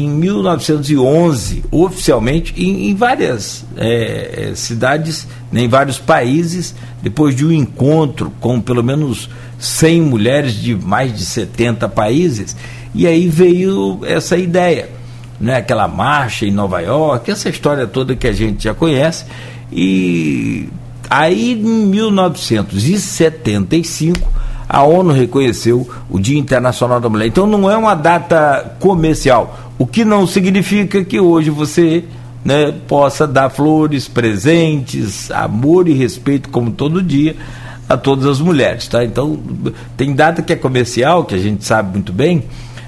em 1911, oficialmente, em, em várias é, cidades, né, em vários países, depois de um encontro com pelo menos 100 mulheres de mais de 70 países, e aí veio essa ideia, né, aquela marcha em Nova York, essa história toda que a gente já conhece, e Aí, em 1975, a ONU reconheceu o Dia Internacional da Mulher. Então, não é uma data comercial, o que não significa que hoje você né, possa dar flores, presentes, amor e respeito, como todo dia, a todas as mulheres. Tá? Então, tem data que é comercial, que a gente sabe muito bem,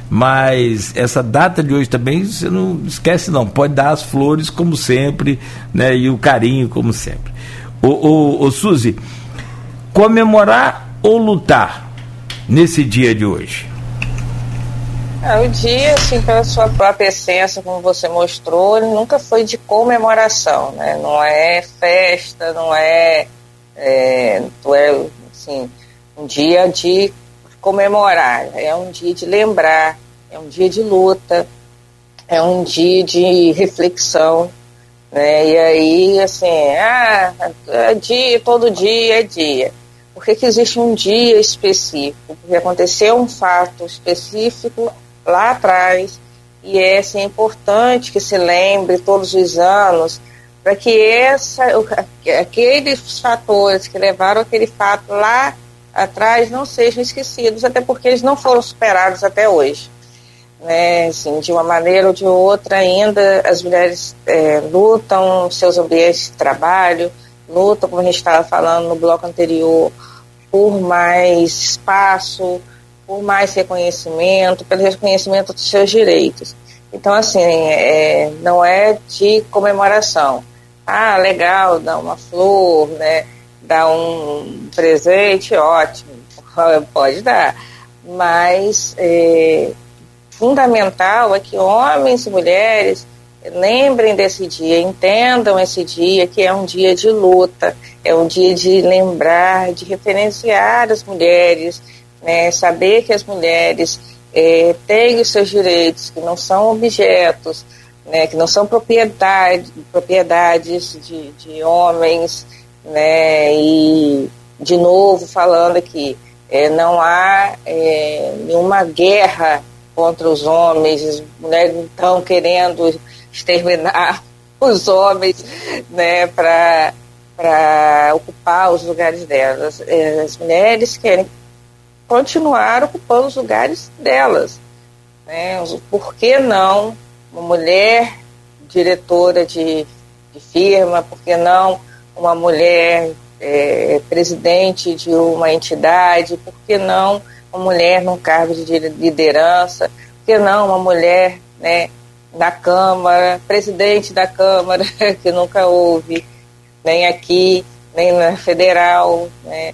mas essa data de hoje também você não esquece não, pode dar as flores como sempre, né, e o carinho como sempre. O, o, o Suzy, comemorar ou lutar nesse dia de hoje? É, o dia, assim, pela sua própria essência, como você mostrou, nunca foi de comemoração, né? Não é festa, não é, é, é assim, um dia de comemorar, é um dia de lembrar, é um dia de luta, é um dia de reflexão, né? E aí, assim, ah, é dia, todo dia é dia. Por que, que existe um dia específico? Porque aconteceu um fato específico lá atrás e é assim, importante que se lembre todos os anos para que essa, aqueles fatores que levaram aquele fato lá atrás não sejam esquecidos, até porque eles não foram superados até hoje né, assim, de uma maneira ou de outra ainda as mulheres é, lutam seus ambientes de trabalho, lutam, como a gente estava falando no bloco anterior, por mais espaço, por mais reconhecimento, pelo reconhecimento dos seus direitos. Então, assim, é, não é de comemoração. Ah, legal, dá uma flor, né, dá um presente, ótimo, pode dar. Mas é, fundamental é que homens e mulheres lembrem desse dia, entendam esse dia que é um dia de luta, é um dia de lembrar, de referenciar as mulheres, né, saber que as mulheres é, têm os seus direitos, que não são objetos, né, que não são propriedade, propriedades de, de homens, né, e de novo falando aqui, é, não há é, nenhuma guerra contra os homens, as mulheres estão querendo exterminar os homens né, para ocupar os lugares delas. É, as mulheres querem continuar ocupando os lugares delas. Né? Por que não uma mulher diretora de, de firma, por que não uma mulher é, presidente de uma entidade, por que não uma mulher num cargo de liderança, por que não uma mulher né, na Câmara, presidente da Câmara, que nunca houve, nem aqui, nem na federal, né?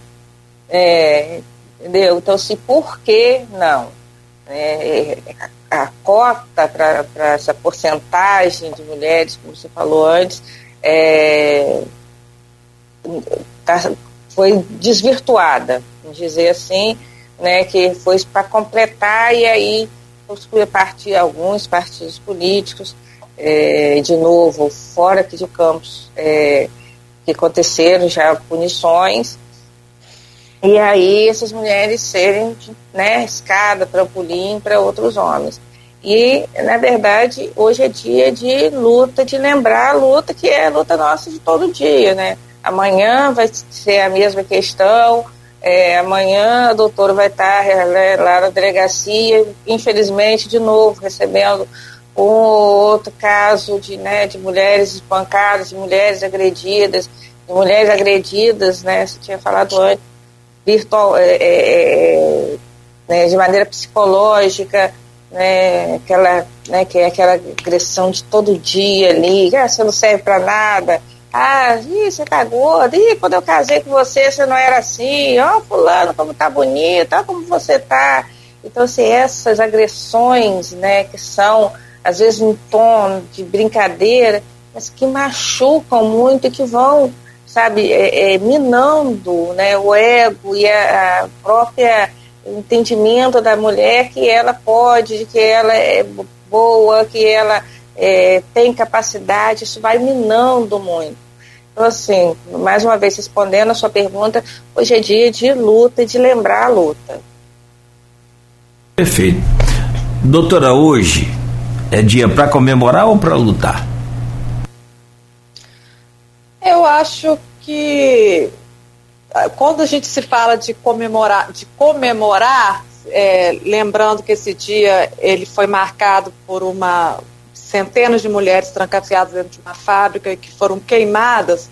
É, entendeu? Então, se por que não? É, a, cota para essa porcentagem de mulheres, como você falou antes, é, tá, foi desvirtuada, dizer assim, né, que foi para completar e aí a partir alguns partidos políticos, é, de novo, fora aqui de Campos, é, que aconteceram já punições, e aí essas mulheres serem né, escada, trampolim para outros homens. E, na verdade, hoje é dia de luta, de lembrar a luta que é a luta nossa de todo dia, né? Amanhã vai ser a mesma questão. É, amanhã a doutora vai estar né, lá na delegacia, infelizmente, de novo, recebendo um outro caso de, né, de mulheres espancadas, de mulheres agredidas, de mulheres agredidas, né? Você tinha falado antes, virtual, é, é, é, né, de maneira psicológica, né, aquela, né, que é aquela agressão de todo dia ali, ah, você não serve para nada, ah, ih, você tá gorda, ih, quando eu casei com você, você não era assim, ó, oh, fulano, como tá bonita, ó, como você tá. Então, assim, essas agressões, né, que são, às vezes, em tom de brincadeira, mas que machucam muito e que vão, sabe, é, é, minando, né, o ego e a, a própria entendimento da mulher que ela pode, que ela é boa, que ela é, tem capacidade, isso vai minando muito. Então, assim, mais uma vez respondendo a sua pergunta, hoje é dia de luta e de lembrar a luta. Perfeito. Doutora, hoje é dia para comemorar ou para lutar? Eu acho que ah, quando a gente se fala de comemorar, de comemorar, é, lembrando que esse dia ele foi marcado por uma centenas de mulheres trancafiadas dentro de uma fábrica e que foram queimadas,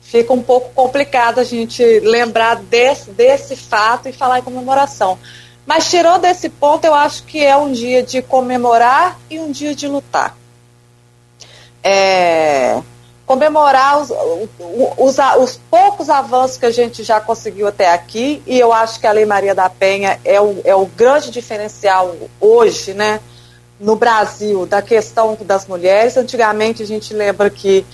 fica um pouco complicado a gente lembrar desse, desse fato e falar em comemoração. Mas tirando esse ponto, eu acho que é um dia de comemorar e um dia de lutar. É, comemorar os, os, os, poucos avanços que a gente já conseguiu até aqui, e eu acho que a Lei Maria da Penha é o, é o grande diferencial hoje, né? No Brasil da questão das mulheres. Antigamente a gente lembra que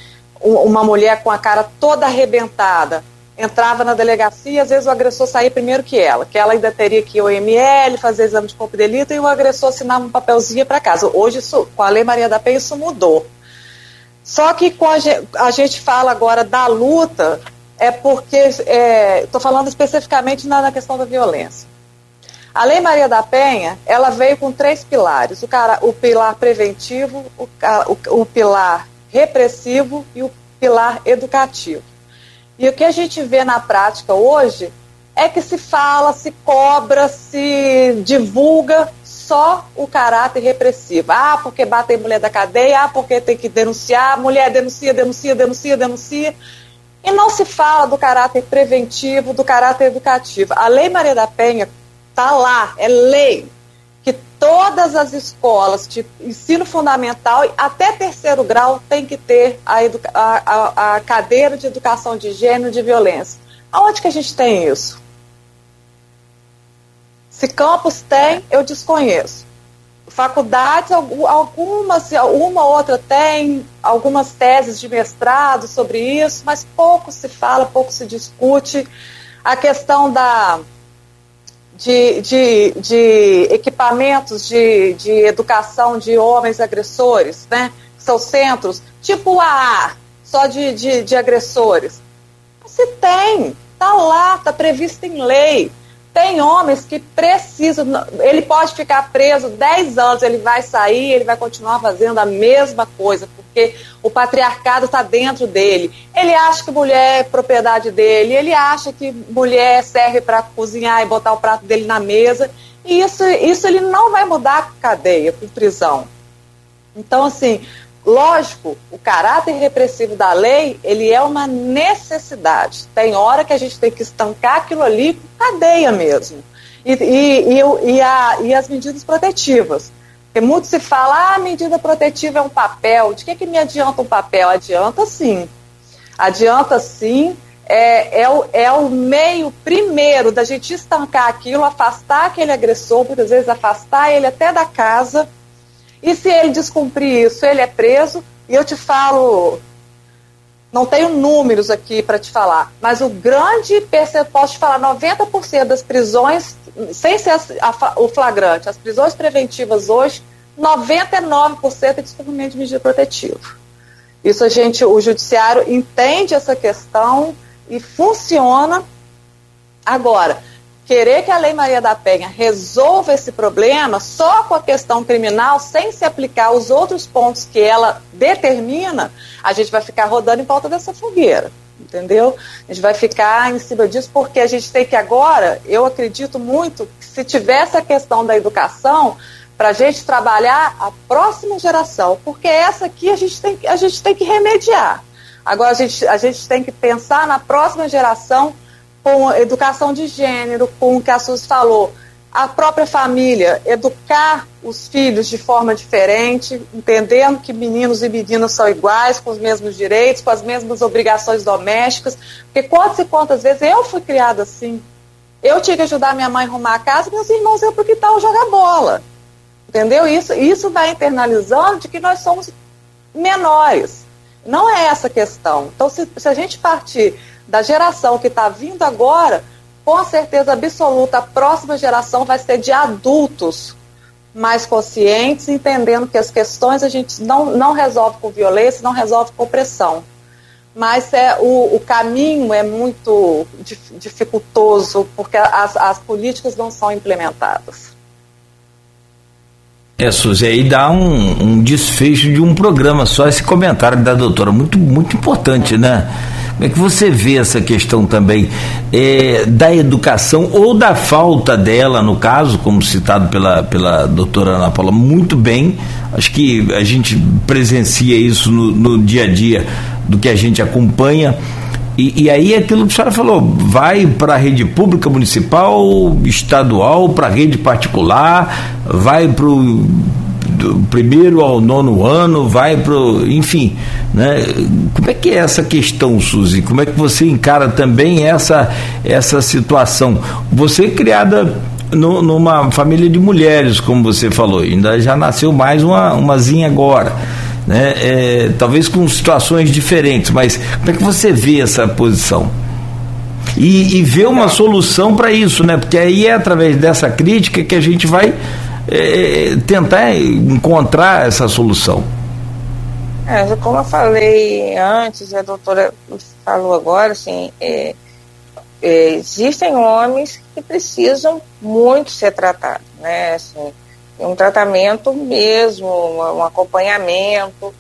uma mulher com a cara toda arrebentada entrava na delegacia e às vezes o agressor saía primeiro que ela, que ela ainda teria que ir ao ML, fazer exame de corpo de delito e o agressor assinava um papelzinho para casa. Hoje, isso, com a Lei Maria da Penha, isso mudou. Só que a, gente, a gente fala agora da luta, é porque, estou é, falando especificamente na, na questão da violência. A Lei Maria da Penha, ela veio com três pilares: o, cara, o pilar preventivo, o, o, o pilar repressivo e o pilar educativo. E o que a gente vê na prática hoje é que se fala, se cobra, se divulga só o caráter repressivo. Ah, porque batem mulher da cadeia, ah, porque tem que denunciar, mulher denuncia, denuncia, denuncia, denuncia. E não se fala do caráter preventivo, do caráter educativo. A Lei Maria da Penha, Está lá, é lei, que todas as escolas de ensino fundamental até terceiro grau tem que ter a, a, a, cadeira de educação de gênero e de violência. Aonde que a gente tem isso? Se campus tem, eu desconheço. Faculdades, algumas, uma ou outra tem algumas teses de mestrado sobre isso, mas pouco se fala, pouco se discute. A questão da, de, de, de equipamentos de, de educação de homens agressores, né? São centros, tipo o AA, só de, de, de agressores. Se tem, tá lá, tá previsto em lei. Tem homens que precisam, ele pode ficar preso 10 anos, ele vai sair, ele vai continuar fazendo a mesma coisa, porque o patriarcado está dentro dele. Ele acha que mulher é propriedade dele, ele acha que mulher serve para cozinhar e botar o prato dele na mesa. E isso, isso ele não vai mudar com cadeia, com prisão. Então, assim, Lógico, o caráter repressivo da lei, ele é uma necessidade. Tem hora que a gente tem que estancar aquilo ali com cadeia mesmo. E, e, e, e, a, e as medidas protetivas. Porque muito se fala, ah, a medida protetiva é um papel. De que, que me adianta um papel? Adianta sim. Adianta sim. É, é, o, é o meio primeiro da gente estancar aquilo, afastar aquele agressor, muitas vezes afastar ele até da casa e se ele descumprir isso, ele é preso. E eu te falo, não tenho números aqui para te falar, mas o grande percentual, posso te falar, 90% das prisões, sem ser a, a, o flagrante, as prisões preventivas hoje, 99% é descumprimento de medida protetiva. Isso a gente, o judiciário entende essa questão e funciona. Agora, querer que a Lei Maria da Penha resolva esse problema só com a questão criminal, sem se aplicar os outros pontos que ela determina, a gente vai ficar rodando em volta dessa fogueira. Entendeu? A gente vai ficar em cima disso porque a gente tem que agora, eu acredito muito, que se tivesse a questão da educação, para a gente trabalhar a próxima geração, porque essa aqui a gente tem, a gente tem que remediar. Agora a gente, a gente tem que pensar na próxima geração com educação de gênero, com o que a Suzy falou, a própria família, educar os filhos de forma diferente, entendendo que meninos e meninas são iguais, com os mesmos direitos, com as mesmas obrigações domésticas, porque quantas e quantas vezes eu fui criada assim, eu tinha que ajudar minha mãe a arrumar a casa, meus irmãos iam para o quintal jogar bola, entendeu? Isso, isso vai internalizando de que nós somos menores, não é essa a questão. Então, se, se a gente partir da geração que está vindo agora, com certeza absoluta, a próxima geração vai ser de adultos mais conscientes, entendendo que as questões a gente não, não resolve com violência, não resolve com opressão. Mas é, o, o caminho é muito dificultoso, porque as, as políticas não são implementadas. É, Suzy, aí dá um, um desfecho de um programa, só esse comentário da doutora, muito, muito importante, né? Como é que você vê essa questão também é, da educação ou da falta dela, no caso, como citado pela, pela doutora Ana Paula, muito bem. Acho que a gente presencia isso no, no dia a dia do que a gente acompanha. E, e, aí é aquilo que a senhora falou, vai para a rede pública municipal, estadual, para a rede particular, vai para o do primeiro ao nono ano, vai para enfim, né? Como é que é essa questão, Suzy? Como é que você encara também essa essa situação? Você é criada no, numa família de mulheres, como você falou, ainda já nasceu mais uma umazinha agora. Né? É, talvez com situações diferentes, mas como é que você vê essa posição? E, e vê uma solução para isso, né? Porque aí é através dessa crítica que a gente vai é, tentar encontrar essa solução. É, como eu falei antes, a doutora falou agora, assim, é, é, existem homens que precisam muito ser tratados, né? Assim, um tratamento mesmo, um acompanhamento.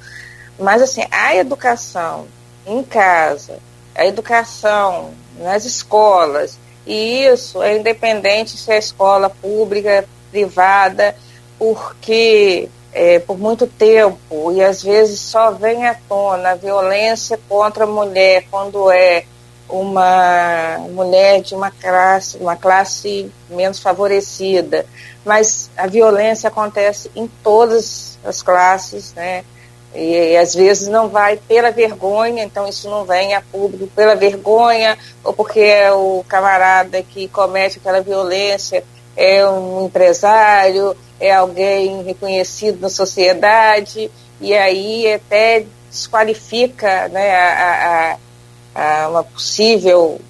Mas assim, a educação em casa, a educação nas escolas, e isso é independente se é escola pública, privada, porque é, por muito tempo, e às vezes só vem à tona a violência contra a mulher quando é uma mulher de uma classe, uma classe menos favorecida, mas a violência acontece em todas as classes, né? E, e, às vezes não vai pela vergonha, então isso não vem a público pela vergonha, ou porque é o camarada que comete aquela violência é um empresário, é alguém reconhecido na sociedade, e aí até desqualifica né, a, a, a uma possível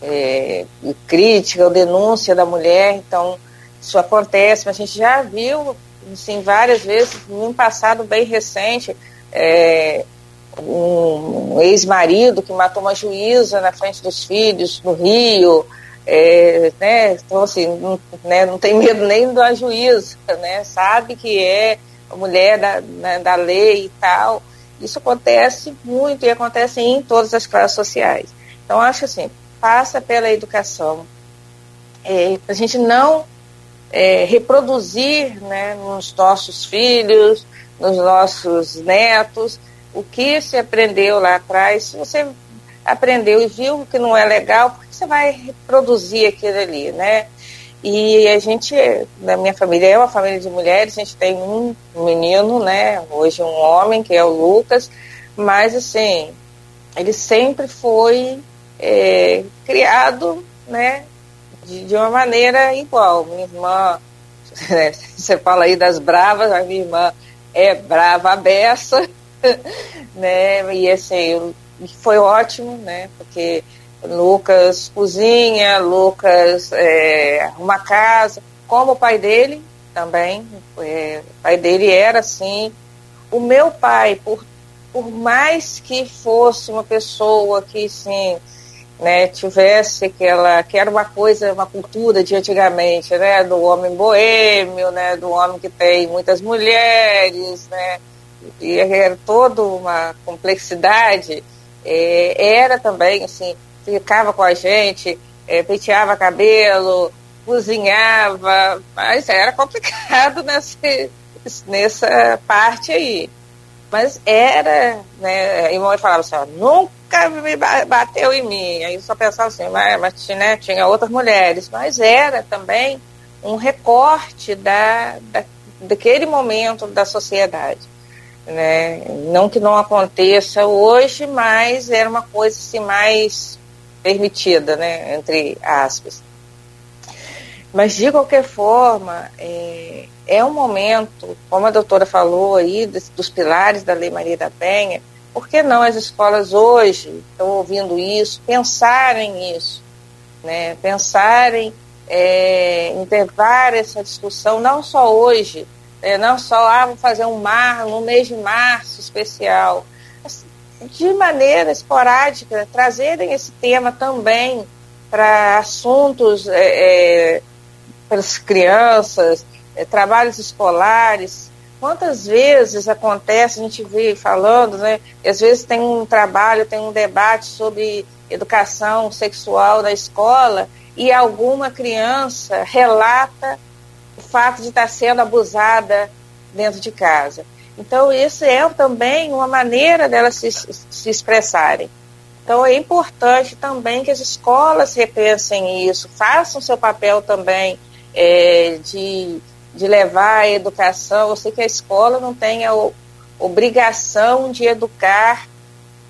é, crítica ou denúncia da mulher. Então, isso acontece, mas a gente já viu assim, várias vezes, num passado bem recente, é, um ex-marido que matou uma juíza na frente dos filhos no Rio, é, né, então, assim, não, né, não tem medo nem do juízo, né, sabe que é a mulher da, né, da lei e tal. Isso acontece muito e acontece em todas as classes sociais. Então, acho assim, passa pela educação. É, a gente não é, reproduzir né, nos nossos filhos, nos nossos netos, o que se aprendeu lá atrás. Se você aprendeu e viu que não é legal, por que você vai reproduzir aquilo ali, né? E a gente, na minha família, é uma família de mulheres, a gente tem um menino, né? Hoje um homem, que é o Lucas, mas assim, ele sempre foi é, criado, né? De, de, uma maneira igual. Minha irmã, né, você fala aí das bravas, a minha irmã é brava a beça, né? E assim, foi ótimo, né? Porque Lucas cozinha, Lucas é, arruma casa, como o pai dele também. É, o pai dele era assim. O meu pai, por, por mais que fosse uma pessoa que sim, né, tivesse aquela, que era uma coisa, uma cultura de antigamente, né, do homem boêmio, né, do homem que tem muitas mulheres, né, e era toda uma complexidade, é, era também, assim, ficava com a gente, é, penteava cabelo, cozinhava, mas era complicado nessa, nessa parte aí. Mas era, né, e mãe falava assim, ó, nunca me bateu em mim. Aí só pensava assim, mas, mas né, tinha outras mulheres, mas era também um recorte da, da, daquele momento da sociedade. Né? Não que não aconteça hoje, mas era uma coisa assim, mais permitida, né, entre aspas. Mas, de qualquer forma, é, é um momento, como a doutora falou aí, dos, dos pilares da Lei Maria da Penha, por que não as escolas hoje estão ouvindo isso, pensarem nisso, né? pensarem é, em levar essa discussão, não só hoje, é, não só, ah, vou fazer um mar, no mês de março especial, de maneira esporádica, trazerem esse tema também para assuntos é, é, para as crianças, é, trabalhos escolares. Quantas vezes acontece, a gente vê falando, né? Às vezes tem um trabalho, tem um debate sobre educação sexual na escola e alguma criança relata o fato de estar sendo abusada dentro de casa. Então, isso é também uma maneira delas se, se expressarem. Então, é importante também que as escolas repensem isso, façam seu papel também é, de, de levar a educação. Eu sei que a escola não tem a obrigação de educar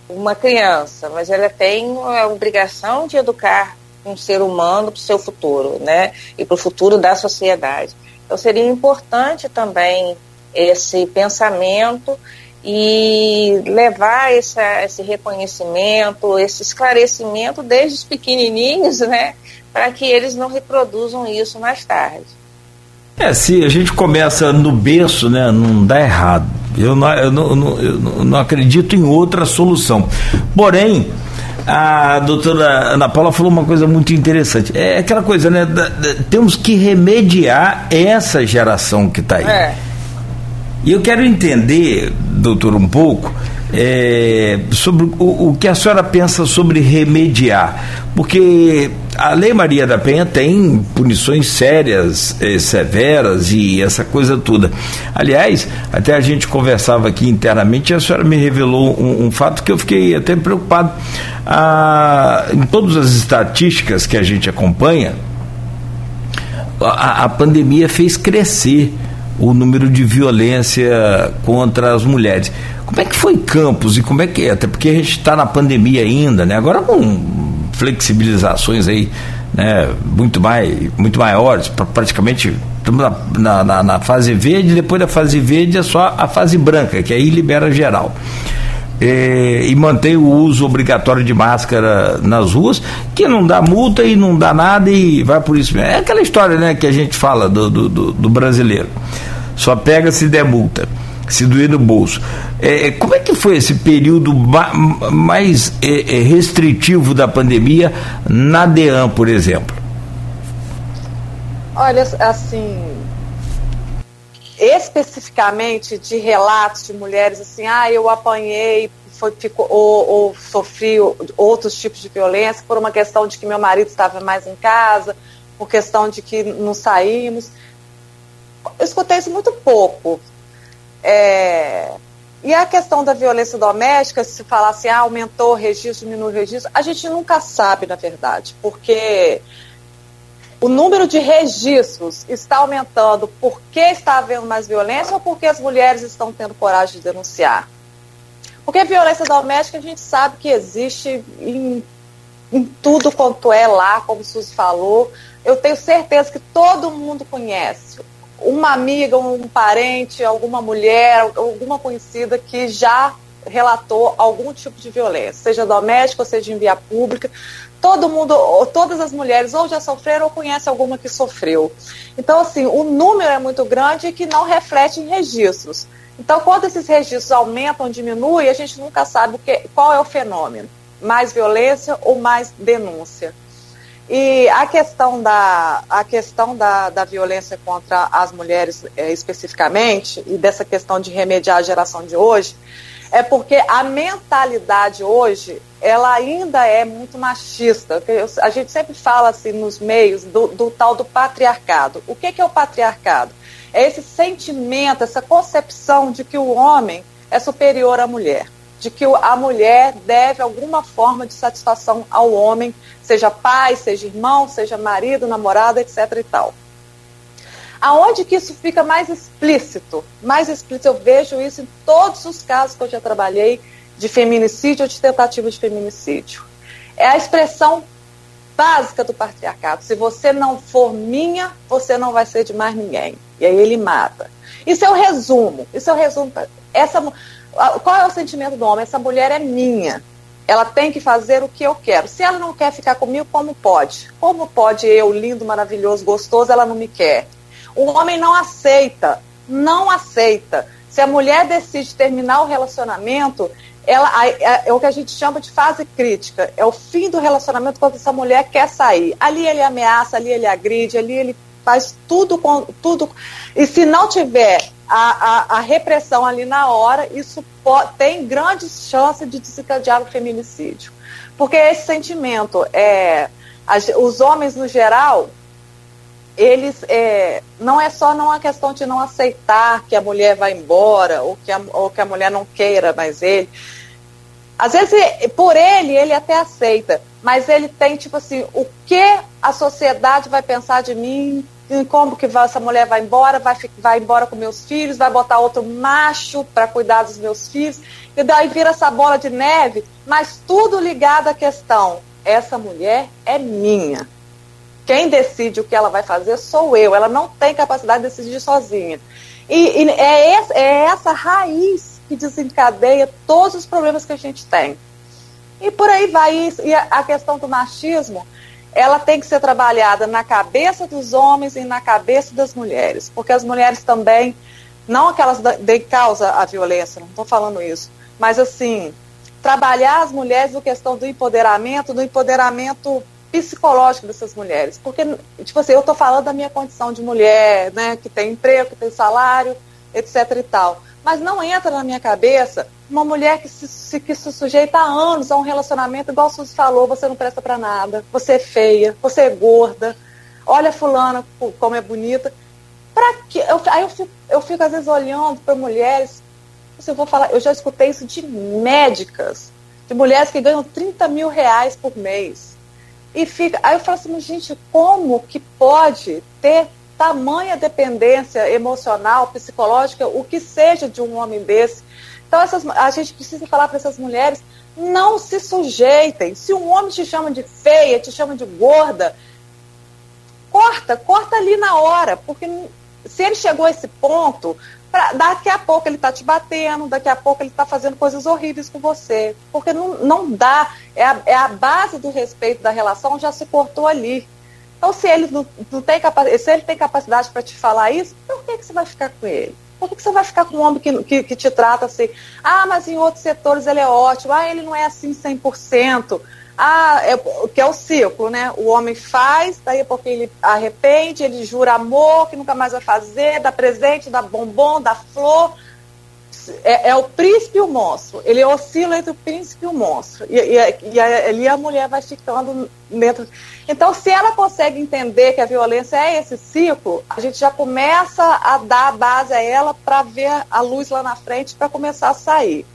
uma criança, mas ela tem a obrigação de educar um ser humano para o seu futuro, né? E para o futuro da sociedade. Então, seria importante também esse pensamento e levar esse, esse reconhecimento, esse esclarecimento desde os pequenininhos, né, para que eles não reproduzam isso mais tarde. É, se a gente começa no berço, né, não dá errado. Eu não, eu não, eu não acredito em outra solução. Porém, a doutora Ana Paula falou uma coisa muito interessante. É aquela coisa, né? Da, da, temos que remediar essa geração que está aí. É. E eu quero entender, doutor, um pouco é, sobre o, o, que a senhora pensa sobre remediar. Porque a Lei Maria da Penha tem punições sérias, é, severas e essa coisa toda. Aliás, até a gente conversava aqui internamente e a senhora me revelou um, um fato que eu fiquei até preocupado. Ah, em todas as estatísticas que a gente acompanha, a, a pandemia fez crescer o número de violência contra as mulheres. Como é que foi Campos e como é que é? Até porque a gente está na pandemia ainda, né? Agora com flexibilizações aí, né? Muito mais, muito maiores, praticamente estamos na, na, na, fase verde, depois da fase verde é só a fase branca, que aí libera geral. É, e mantém o uso obrigatório de máscara nas ruas, que não dá multa e não dá nada e vai por isso mesmo. É aquela história né, que a gente fala do, do, do brasileiro. Só pega se der multa, se doer no bolso. É, é como é que foi esse período ma mais é, é, restritivo da pandemia na DEAN, por exemplo? Olha, assim, especificamente de relatos de mulheres assim, ah, eu apanhei foi, ficou, ou, ou sofri outros tipos de violência por uma questão de que meu marido estava mais em casa, por questão de que não saímos. Eu escutei isso muito pouco. É, e a questão da violência doméstica, se falar assim, ah, aumentou o registro, diminuiu o registro, a gente nunca sabe, na verdade, porque o número de registros está aumentando porque está havendo mais violência ou porque as mulheres estão tendo coragem de denunciar? Porque violência doméstica a gente sabe que existe em, em tudo quanto é lá, como o Suzy falou. Eu tenho certeza que todo mundo conhece uma amiga, um parente, alguma mulher, alguma conhecida que já relatou algum tipo de violência, seja doméstica ou seja em via pública todo mundo, todas as mulheres ou já sofreram ou conhecem alguma que sofreu. Então, assim, o número é muito grande e que não reflete em registros. Então, quando esses registros aumentam, diminuem, a gente nunca sabe que, qual é o fenômeno. Mais violência ou mais denúncia. E a questão da, a questão da, da violência contra as mulheres é, especificamente, e dessa questão de remediar a geração de hoje, é porque a mentalidade hoje ela ainda é muito machista. A gente sempre fala assim nos meios do, do tal do patriarcado. O que, que é o patriarcado? É esse sentimento, essa concepção de que o homem é superior à mulher, de que a mulher deve alguma forma de satisfação ao homem, seja pai, seja irmão, seja marido, namorado, etc. e tal. Aonde que isso fica mais explícito? Mais explícito, eu vejo isso em todos os casos que eu já trabalhei de feminicídio ou de tentativa de feminicídio. É a expressão básica do patriarcado. Se você não for minha, você não vai ser de mais ninguém. E aí ele mata. Isso é o resumo. Isso é o resumo. Essa, qual é o sentimento do homem? Essa mulher é minha. Ela tem que fazer o que eu quero. Se ela não quer ficar comigo, como pode? Como pode eu, lindo, maravilhoso, gostoso, ela não me quer? O homem não aceita, não aceita. Se a mulher decide terminar o relacionamento, ela, é o que a gente chama de fase crítica. É o fim do relacionamento quando essa mulher quer sair. Ali ele ameaça, ali ele agride, ali ele faz tudo tudo. E se não tiver a, a, a repressão ali na hora, isso tem grandes chances de desencadear o feminicídio. Porque esse sentimento é. Os homens, no geral, eles é, não é só não a questão de não aceitar que a mulher vai embora ou que a, ou que a mulher não queira mais ele. Às vezes, por ele, ele até aceita, mas ele tem, tipo assim, o que a sociedade vai pensar de mim, como que vai, essa mulher vai embora, vai, vai embora com meus filhos, vai botar outro macho para cuidar dos meus filhos, e daí vira essa bola de neve, mas tudo ligado à questão, essa mulher é minha quem decide o que ela vai fazer sou eu. Ela não tem capacidade de decidir sozinha. E, e é, essa, é essa raiz que desencadeia todos os problemas que a gente tem. E por aí vai. E a questão do machismo, ela tem que ser trabalhada na cabeça dos homens e na cabeça das mulheres. Porque as mulheres também, não aquelas de causa a violência, não estou falando isso, mas assim, trabalhar as mulheres no questão do empoderamento, do empoderamento psicológico dessas mulheres. Porque, tipo assim, eu estou falando da minha condição de mulher, né, que tem emprego, que tem salário, etc e tal. Mas não entra na minha cabeça uma mulher que se, que se sujeita há anos a um relacionamento, igual o Suzy falou, você não presta para nada, você é feia, você é gorda, olha fulana como é bonita. Pra que? Eu, aí eu fico, eu fico, às vezes, olhando para mulheres, eu vou falar, eu já escutei isso de médicas, de mulheres que ganham 30 mil reais por mês e fica. Aí eu falo assim, gente, como que pode ter tamanha dependência emocional, psicológica, o que seja de um homem desse? Então essas, a gente precisa falar para essas mulheres, não se sujeitem. Se um homem te chama de feia, te chama de gorda, corta, corta ali na hora, porque se ele chegou a esse ponto, Pra, daqui a pouco ele está te batendo, daqui a pouco ele está fazendo coisas horríveis com você. Porque não, não dá. É a, é a base do respeito da relação já se cortou ali. Então, se ele não, não tem capacidade, se ele tem capacidade para te falar isso, por que, que você vai ficar com ele? Por que, que você vai ficar com um homem que, que, que, te trata assim? Ah, mas em outros setores ele é ótimo. Ah, ele não é assim 100%. Ah, é, que é o ciclo, né? O homem faz, daí a pouco ele arrepende, ele jura amor, que nunca mais vai fazer, dá presente, dá bombom, dá flor, é, é, o príncipe e o monstro. Ele oscila entre o príncipe e o monstro. E, e, e ali a mulher vai ficando dentro. Então, se ela consegue entender que a violência é esse ciclo, a gente já começa a dar a base a ela para ver a luz lá na frente para começar a sair.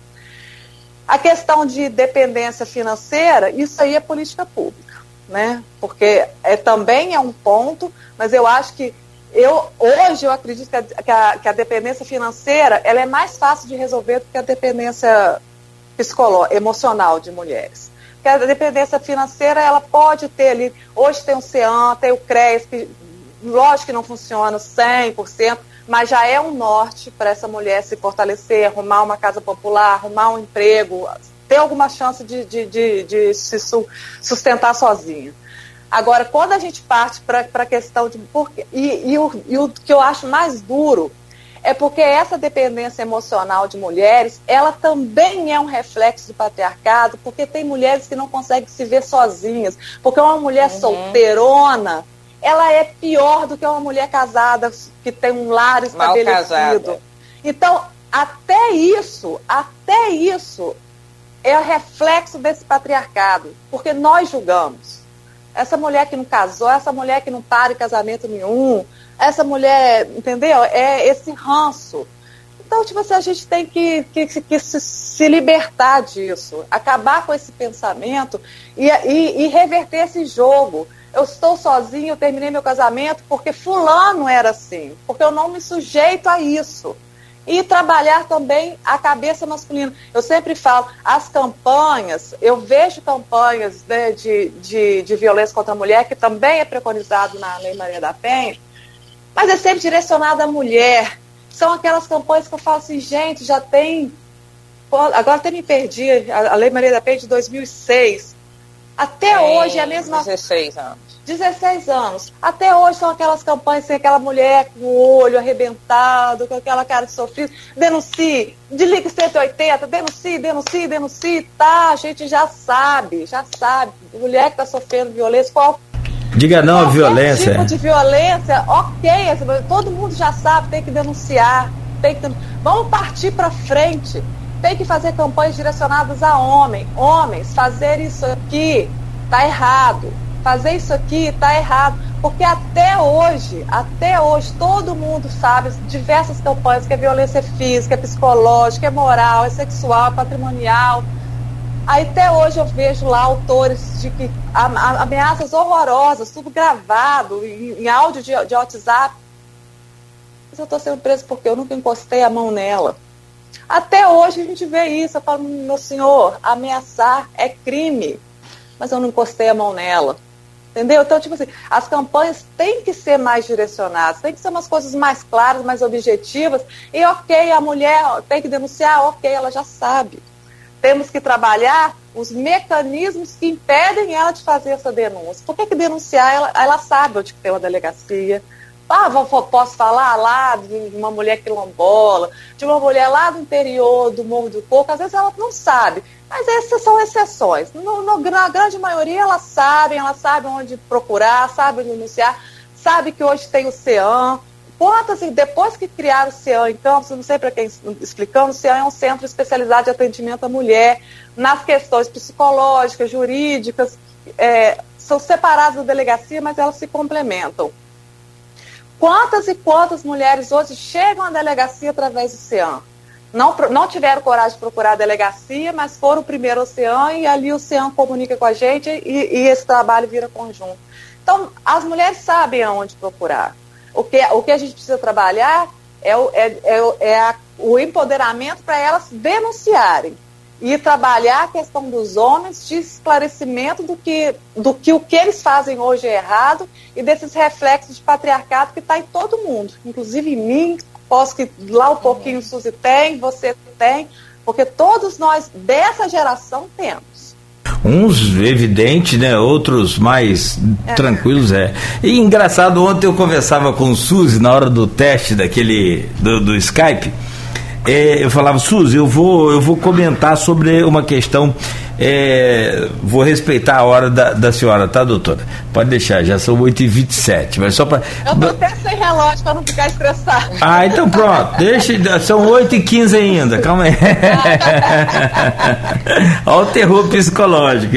A questão de dependência financeira, isso aí é política pública, né? Porque é, também é um ponto, mas eu acho que eu, hoje eu acredito que a, que, a, que a, dependência financeira ela é mais fácil de resolver do que a dependência psicológica, emocional de mulheres. Porque a dependência financeira ela pode ter ali, hoje tem o CEAM, tem o CRES, lógico que não funciona 100%, mas já é um norte para essa mulher se fortalecer, arrumar uma casa popular, arrumar um emprego, ter alguma chance de, de, de, de se sustentar sozinha. Agora, quando a gente parte para a questão de. Porque, e, e, o, e o que eu acho mais duro é porque essa dependência emocional de mulheres, ela também é um reflexo do patriarcado, porque tem mulheres que não conseguem se ver sozinhas, porque uma mulher uhum. solteirona, ela é pior do que uma mulher casada que tem um lar estabelecido. Então, até isso, até isso é reflexo desse patriarcado, porque nós julgamos essa mulher que não casou, essa mulher que não para em casamento nenhum, essa mulher, entendeu? É esse ranço. Então, tipo assim, a gente tem que, que, que se, se, libertar disso, acabar com esse pensamento e, e, e reverter esse jogo. Eu estou sozinho, eu terminei meu casamento porque fulano era assim, porque eu não me sujeito a isso e trabalhar também a cabeça masculina. Eu sempre falo, as campanhas, eu vejo campanhas né, de, de, de, violência contra a mulher, que também é preconizado na Lei Maria da Penha, mas é sempre direcionada à mulher. São aquelas campanhas que eu falo assim, gente, já tem. Agora até me perdi, a Lei Maria da Penha de 2006. Até tem hoje é a mesma. 16 anos. 16 anos. Até hoje são aquelas campanhas sem aquela mulher com o olho arrebentado, com aquela cara de sofrido. Denuncie, desligue 180, denuncie, denuncie, denuncie. Tá, a gente já sabe, já sabe. Mulher que está sofrendo violência, qual. Diga não à violência. tipo de violência, ok, todo mundo já sabe, tem que denunciar. Tem que... Vamos partir para frente. Tem que fazer campanhas direcionadas a homem. Homens, fazer isso aqui tá errado fazer isso aqui está errado. Porque até hoje, até hoje, todo mundo sabe diversas campanhas que é violência física, é psicológica, é moral, é sexual, é patrimonial. Aí até hoje eu vejo lá autores de que ameaças horrorosas, tudo gravado, em, em áudio de, de WhatsApp. Mas eu estou sendo preso porque eu nunca encostei a mão nela. Até hoje a gente vê isso. Eu falo, meu senhor, ameaçar é crime. Mas eu não encostei a mão nela. Entendeu? Então, tipo assim, as campanhas têm que ser mais direcionadas, tem que ser umas coisas mais claras, mais objetivas. E ok, a mulher tem que denunciar, ok, ela já sabe. Temos que trabalhar os mecanismos que impedem ela de fazer essa denúncia. Por que, que denunciar? Ela, ela sabe onde tem uma delegacia. Ah, posso falar lá de uma mulher quilombola, de uma mulher lá do interior do Morro do Coco, às vezes ela não sabe. Mas essas são exceções. No, no, na grande maioria elas sabem, elas sabem onde procurar, sabem denunciar, sabe que hoje tem o CEAM. Quantas, assim, depois que criaram o CEAM em Campos, não sei para quem explicando, o CEAM é um centro especializado de atendimento à mulher nas questões psicológicas, jurídicas, é, são separadas da delegacia, mas elas se complementam. Quantas e quantas mulheres hoje chegam à delegacia através do CEAM? Não, não tiveram coragem de procurar a delegacia, mas foram primeiro ao CEAM e ali o CEAM comunica com a gente e, e esse trabalho vira conjunto. Então, as mulheres sabem aonde procurar. O que, o que a gente precisa trabalhar é o, é, é, é a, o empoderamento para elas denunciarem e trabalhar a questão dos homens de esclarecimento do que, do que o que eles fazem hoje é errado e desses reflexos de patriarcado que está em todo mundo, inclusive em mim, posso que lá um pouquinho o Suzy tem, você tem, porque todos nós dessa geração temos. Uns evidentes, né? Outros mais é. tranquilos, é. E engraçado, ontem eu conversava com o Suzy na hora do teste daquele do, do Skype. É, eu falava, Suzy, eu vou, eu vou comentar sobre uma questão É, vou respeitar a hora da, da senhora, tá, doutora? Pode deixar, já são 8h27. Mas só para. Eu tô até sem relógio para não ficar estressado. Ah, então pronto. Deixa, são 8h15 ainda, calma aí. Olha o terror psicológico.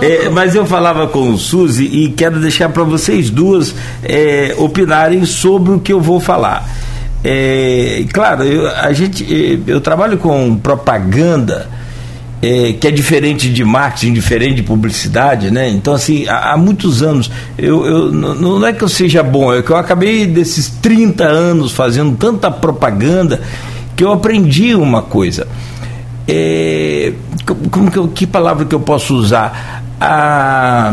É, mas eu falava com o Suzy e quero deixar para vocês duas é, opinarem sobre o que eu vou falar. É, claro, eu, a gente, eu trabalho com propaganda é, que é diferente de marketing, diferente de publicidade, né? Então, assim, há, há muitos anos, eu, eu, não é que eu seja bom, é que eu acabei desses 30 anos fazendo tanta propaganda que eu aprendi uma coisa. É, como que, eu, que palavra que eu posso usar? A,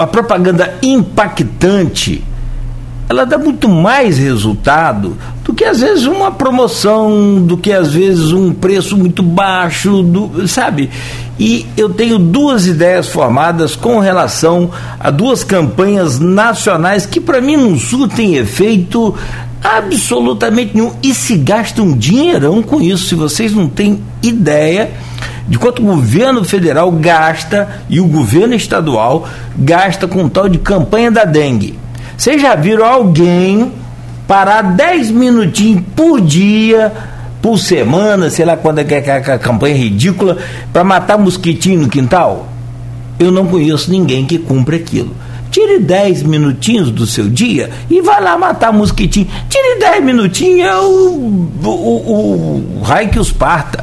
a propaganda impactante ela dá muito mais resultado do que às vezes uma promoção, do que às vezes um preço muito baixo, do, sabe? E eu tenho duas ideias formadas com relação a duas campanhas nacionais que para mim não surtem efeito absolutamente nenhum e se gasta um dinheirão com isso. Se vocês não têm ideia de quanto o governo federal gasta e o governo estadual gasta com tal de campanha da dengue. Vocês já viram alguém parar 10 minutinhos por dia, por semana, sei lá quando é que é a campanha ridícula, para matar mosquitinho no quintal? Eu não conheço ninguém que cumpra aquilo. Tire 10 minutinhos do seu dia e vá lá matar mosquitinho. Tire 10 minutinhos, é o, o, o, o raio que os parta.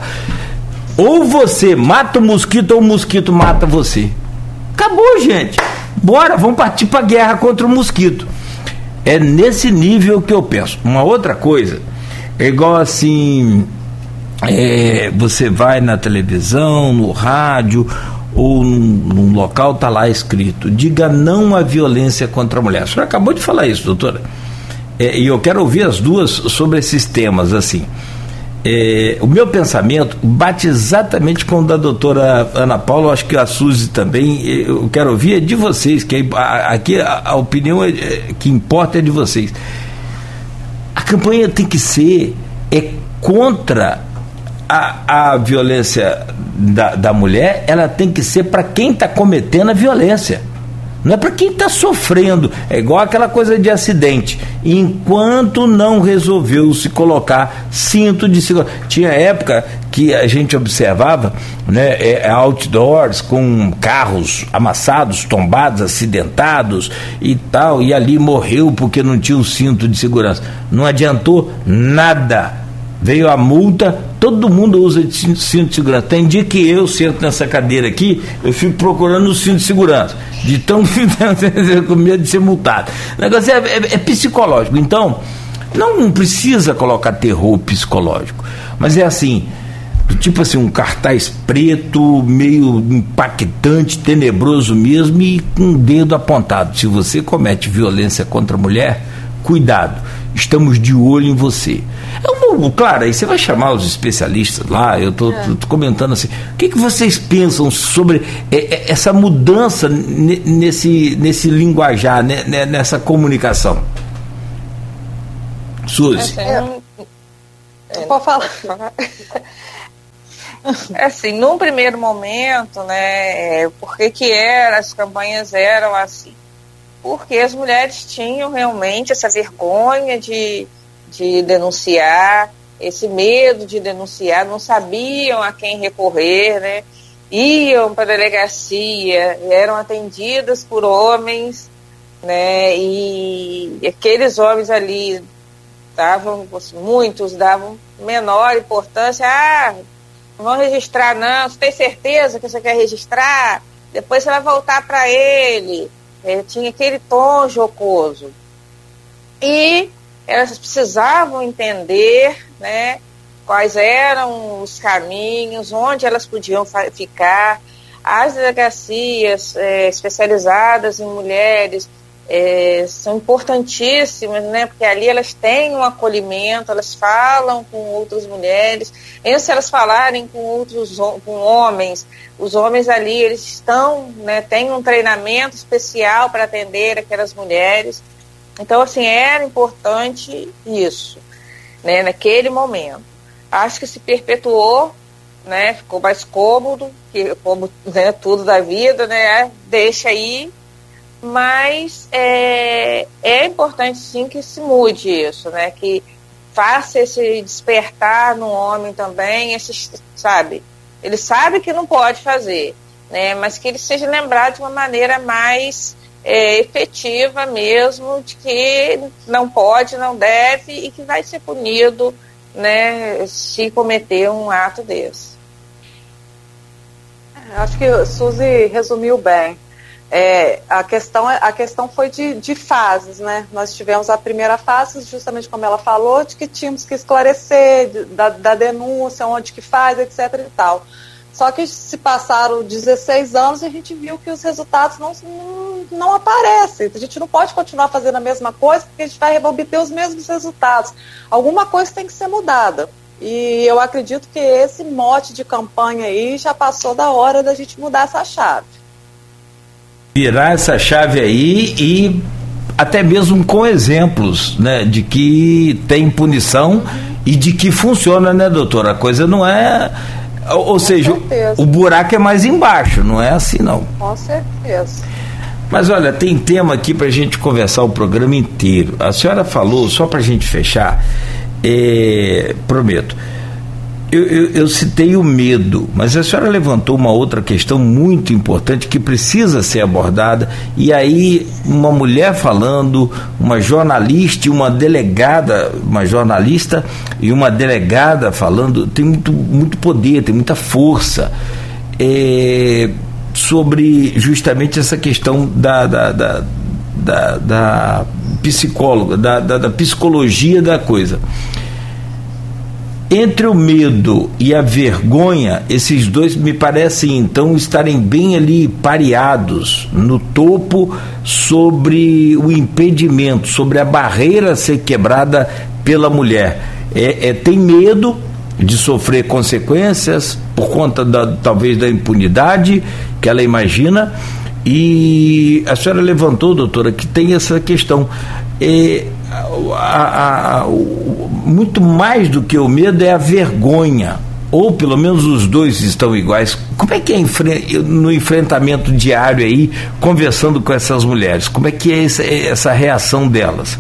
Ou você mata o mosquito ou o mosquito mata você. Acabou, gente. Bora, vamos partir para a guerra contra o mosquito. É nesse nível que eu penso. Uma outra coisa, é igual assim, é, você vai na televisão, no rádio ou num, num, local tá lá escrito: diga não à violência contra a mulher. A senhora acabou de falar isso, doutora. É, e eu quero ouvir as duas sobre esses temas assim. É, o meu pensamento bate exatamente com o da doutora Ana Paula, acho que a Suzy também. Eu quero ouvir é de vocês, que aqui a, a opinião é, é, que importa é de vocês. A campanha tem que ser é contra a, a violência da, da mulher, ela tem que ser para quem está cometendo a violência. Não é para quem está sofrendo. É igual aquela coisa de acidente. Enquanto não resolveu se colocar cinto de segurança. Tinha época que a gente observava né, é, outdoors com carros amassados, tombados, acidentados e tal, e ali morreu porque não tinha o cinto de segurança. Não adiantou nada Veio a multa, todo mundo usa cinto de segurança. Tem dia que eu sento nessa cadeira aqui, eu fico procurando o cinto de segurança, de tão com medo de ser multado. O negócio é, é, é psicológico. Então, não precisa colocar terror psicológico, mas é assim, tipo assim, um cartaz preto, meio impactante, tenebroso mesmo e com um dedo apontado. Se você comete violência contra a mulher, cuidado, estamos de olho em você. É claro, aí você vai chamar os especialistas lá, eu estou é. comentando assim, o que, que vocês pensam sobre é, é, essa mudança nesse, nesse linguajar, né, nessa comunicação? Suzy. É, é, pode falar. É assim, num primeiro momento, né, por que que era, as campanhas eram assim? Porque as mulheres tinham realmente essa vergonha de de denunciar, esse medo de denunciar, não sabiam a quem recorrer, né? Iam para a delegacia, eram atendidas por homens, né? E aqueles homens ali davam, muitos davam menor importância. Ah, não vão registrar não, você tem certeza que você quer registrar? Depois você vai voltar para ele. É, tinha aquele tom jocoso. E elas precisavam entender né, quais eram os caminhos, onde elas podiam ficar. As delegacias é, especializadas em mulheres é, são importantíssimas, né, porque ali elas têm um acolhimento, elas falam com outras mulheres, e se elas falarem com outros com homens, os homens ali eles estão, né, têm um treinamento especial para atender aquelas mulheres. Então, assim, era importante isso, né, naquele momento. Acho que se perpetuou né? Ficou mais cômodo, que como né, tudo da vida, né? Deixa aí. Mas é, é importante sim que se mude isso, né? Que faça esse despertar no homem também, esse, sabe? Ele sabe que não pode fazer, né? Mas que ele seja lembrado de uma maneira mais é, efetiva mesmo, de que não pode, não deve e que vai ser punido, né? Se cometer um ato desse. Acho que Suzy resumiu bem. É, a, questão, a questão foi de, de fases, né? Nós tivemos a primeira fase, justamente como ela falou, de que tínhamos que esclarecer da, da denúncia, onde que faz, etc e tal. Só que se passaram 16 anos e a gente viu que os resultados não, não, não, aparecem. A gente não pode continuar fazendo a mesma coisa porque a gente vai obter os mesmos resultados. Alguma coisa tem que ser mudada. E eu acredito que esse mote de campanha aí já passou da hora da gente mudar essa chave. Virar essa chave aí e até mesmo com exemplos, né, de que tem punição e de que funciona, né, doutora? A coisa não é. Ou seja, o buraco é mais embaixo, não é assim não. Com certeza. Mas olha, tem tema aqui para a gente conversar o programa inteiro. A senhora falou, só para a gente fechar, é, prometo. Eu, eu, eu, citei o medo, mas a senhora levantou uma outra questão muito importante que precisa ser abordada. E aí, uma mulher falando, uma jornalista e uma delegada, uma jornalista e uma delegada falando, tem muito, muito poder, tem muita força. É, sobre justamente essa questão da, da, da, da, da psicóloga, da, da, da psicologia da coisa. Entre o medo e a vergonha, esses dois me parecem então estarem bem ali pareados no topo sobre o impedimento, sobre a barreira a ser quebrada pela mulher. É, é, tem medo de sofrer consequências por conta da, talvez da impunidade que ela imagina. E a senhora levantou, doutora, que tem essa questão. É, a, a, o, muito mais do que o medo é a vergonha. Ou pelo menos os dois estão iguais. Como é que é no enfrentamento diário aí, conversando com essas mulheres? Como é que é essa, essa reação delas?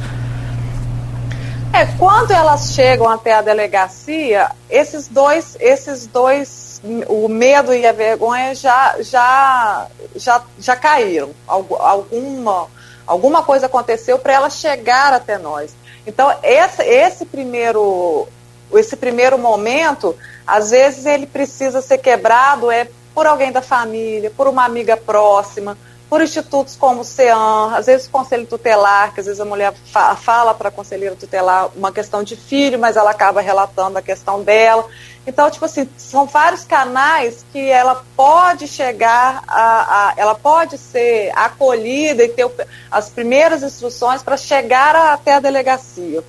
É, quando elas chegam até a delegacia, esses dois, esses dois, o medo e a vergonha já, já, já, já caíram. Alguma, alguma coisa aconteceu para elas chegar até nós. Então, esse, esse, primeiro, esse primeiro momento, às vezes ele precisa ser quebrado é por alguém da família, por uma amiga próxima, por institutos como o CEAM, às vezes o conselho tutelar, que às vezes a mulher fa fala para a conselheira tutelar uma questão de filho, mas ela acaba relatando a questão dela. Então, tipo assim, são vários canais que ela pode chegar a, a ela pode ser acolhida e ter o, as primeiras instruções para chegar a, até a delegacia.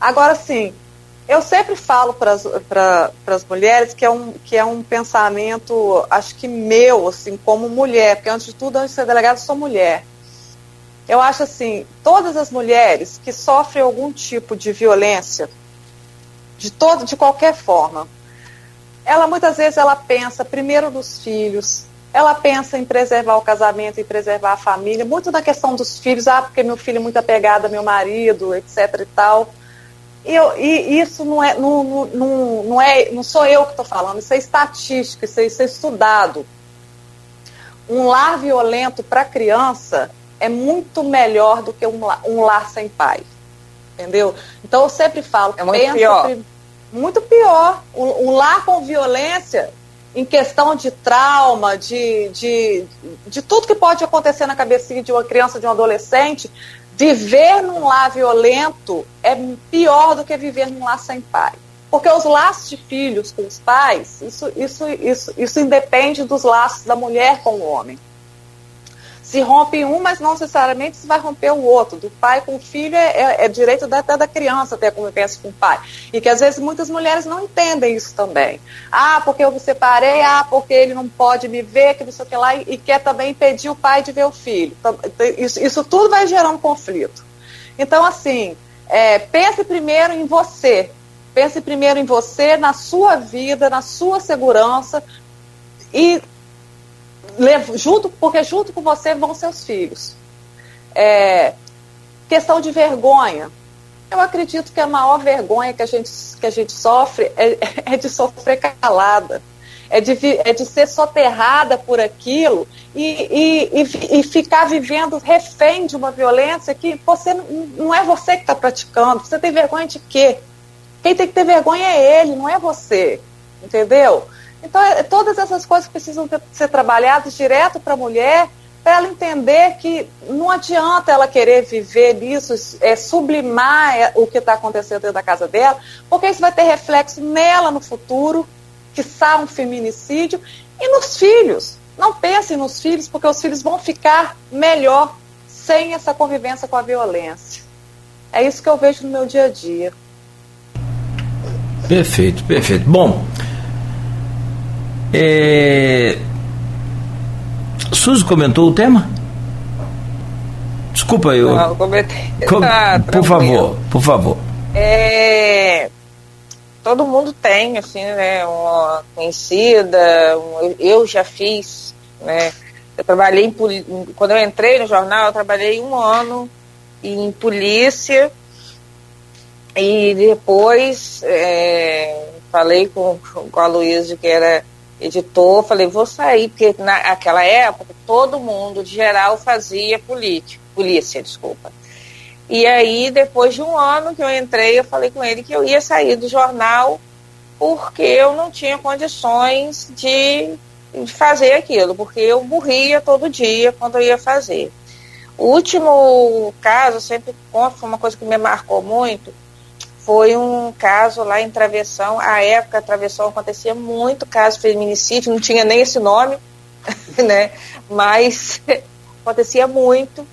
Agora, sim, eu sempre falo para as mulheres que é, um, que é um pensamento, acho que meu, assim, como mulher, porque antes de tudo, antes de ser delegada, sou mulher. Eu acho assim, todas as mulheres que sofrem algum tipo de violência, de todo, de qualquer forma. Ela muitas vezes ela pensa primeiro nos filhos, ela pensa em preservar o casamento e preservar a família, muito na questão dos filhos, ah, porque meu filho é muito apegado ao meu marido, etc e tal. E, eu, e isso não é, não, não, não, é, não sou eu que estou falando, isso é estatística, isso é, isso é estudado. Um lar violento para criança é muito melhor do que um, um lar sem pai entendeu? Então eu sempre falo, é muito pior. muito pior. Um, um lar com violência em questão de trauma, de, de, de tudo que pode acontecer na cabecinha de uma criança, de um adolescente, viver num lar violento é pior do que viver num lar sem pai. Porque os laços de filhos com os pais, isso, isso, isso, isso independe dos laços da mulher com o homem se rompe um, mas não necessariamente se vai romper o outro. Do pai com o filho é, é, é direito até da criança ter a convivência com o pai. E que às vezes muitas mulheres não entendem isso também. Ah, porque eu me separei, ah, porque ele não pode me ver, que não sei o que lá, e, quer também impedir o pai de ver o filho. Então, isso, isso tudo vai gerando conflito. Então, assim, é, pense primeiro em você, Pense primeiro em você, na sua vida, na sua segurança e junto, porque junto com você vão seus filhos. É, questão de vergonha. Eu acredito que a maior vergonha que a gente, que a gente sofre é, é de sofrer calada, é de, é de ser soterrada por aquilo e, e, e, e ficar vivendo refém de uma violência que você não é você que está praticando. Você tem vergonha de quê? Quem tem que ter vergonha é ele, não é você. Entendeu? Então, é, todas essas coisas precisam ter, ser trabalhadas direto para a mulher, para ela entender que não adianta ela querer viver nisso, é, sublimar é, o que está acontecendo dentro da casa dela, porque isso vai ter reflexo nela no futuro, que sai um feminicídio, e nos filhos. Não pensem nos filhos, porque os filhos vão ficar melhor sem essa convivência com a violência. É isso que eu vejo no meu dia a dia. Perfeito, perfeito. Bom, é... Suzy comentou o tema? Desculpa, eu. Não, comentei. Com... Tá, por favor, por favor. É... Todo mundo tem, assim, né? Uma conhecida, eu já fiz, né? Eu trabalhei em quando eu entrei no jornal, eu trabalhei um ano em polícia e depois é, falei com, com a Luísa, que era editor, falei, vou sair, porque naquela época todo mundo, de geral, fazia política, polícia, desculpa. E aí, depois de um ano que eu entrei, eu falei com ele que eu ia sair do jornal porque eu não tinha condições de, de fazer aquilo, porque eu morria todo dia quando eu ia fazer. O último caso, sempre conto, foi uma coisa que me marcou muito, foi um caso lá em Travessão. A época, Travessão acontecia muito caso de feminicídio, não tinha nem esse nome, né? Mas acontecia muito.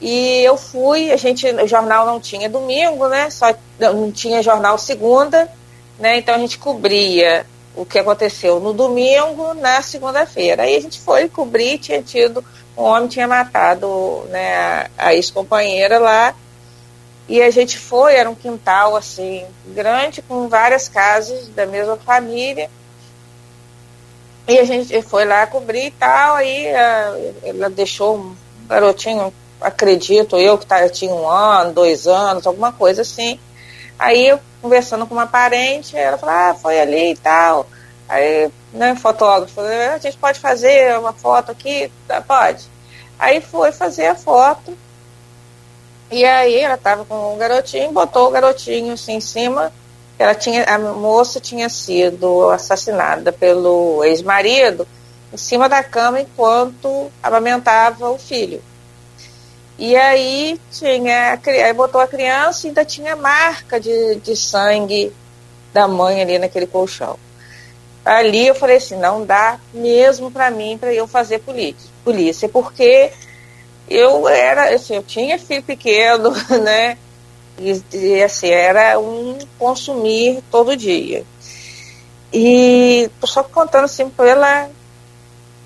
E eu fui, a gente, o jornal não tinha domingo, né? Só não tinha jornal segunda, né? Então a gente cobria o que aconteceu no domingo, na segunda-feira. Aí a gente foi cobrir, tinha tido um homem tinha matado, né, a, a ex-companheira lá e a gente foi, era um quintal assim, grande, com várias casas da mesma família. E a gente foi lá cobrir e tal, aí a, ela deixou um garotinho, acredito eu, que tá, tinha um ano, dois anos, alguma coisa assim. Aí eu conversando com uma parente, ela falou, ah, foi ali e tal. Aí, né, fotógrafo, a gente pode fazer uma foto aqui? Tá, pode. Aí foi fazer a foto. E aí ela estava com um garotinho, botou o garotinho assim em cima. Ela tinha, a moça tinha sido assassinada pelo ex-marido em cima da cama enquanto amamentava o filho. E aí tinha, aí botou a criança e ainda tinha marca de, de sangue da mãe ali naquele colchão. Ali eu falei assim, não dá mesmo para mim para eu fazer polícia, porque eu era, assim, eu tinha filho pequeno, né? E, e assim, era um consumir todo dia. E só contando assim pela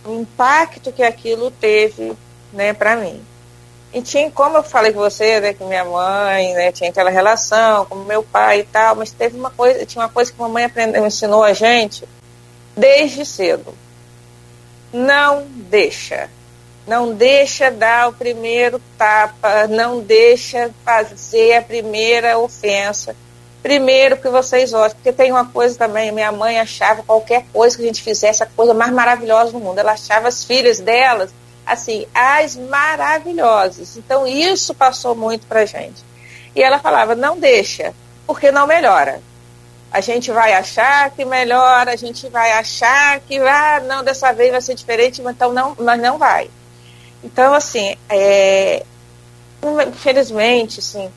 o impacto que aquilo teve, né, para mim. E tinha, como eu falei com você, né, com minha mãe, né, tinha aquela relação com meu pai e tal, mas teve uma coisa, tinha uma coisa que mamãe aprendeu, ensinou a gente desde cedo. Não deixa não deixa dar o primeiro tapa, não deixa fazer a primeira ofensa. Primeiro que vocês olham, porque tem uma coisa também, minha mãe achava qualquer coisa que a gente fizesse a coisa mais maravilhosa do mundo. Ela achava as filhas delas, assim, as maravilhosas. Então isso passou muito pra gente. E ela falava, não deixa, porque não melhora. A gente vai achar que melhora, a gente vai achar que, ah, não, dessa vez vai ser diferente, então não, mas não vai. Então, assim, é, infelizmente, assim,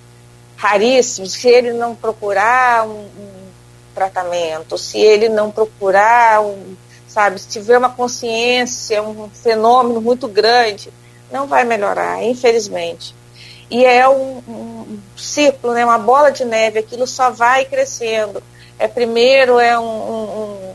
raríssimo, se ele não procurar um, um, tratamento, se ele não procurar, um, sabe, se tiver uma consciência, um fenômeno muito grande, não vai melhorar, infelizmente. E é um, um ciclo, né, uma bola de neve, aquilo só vai crescendo. É primeiro é um,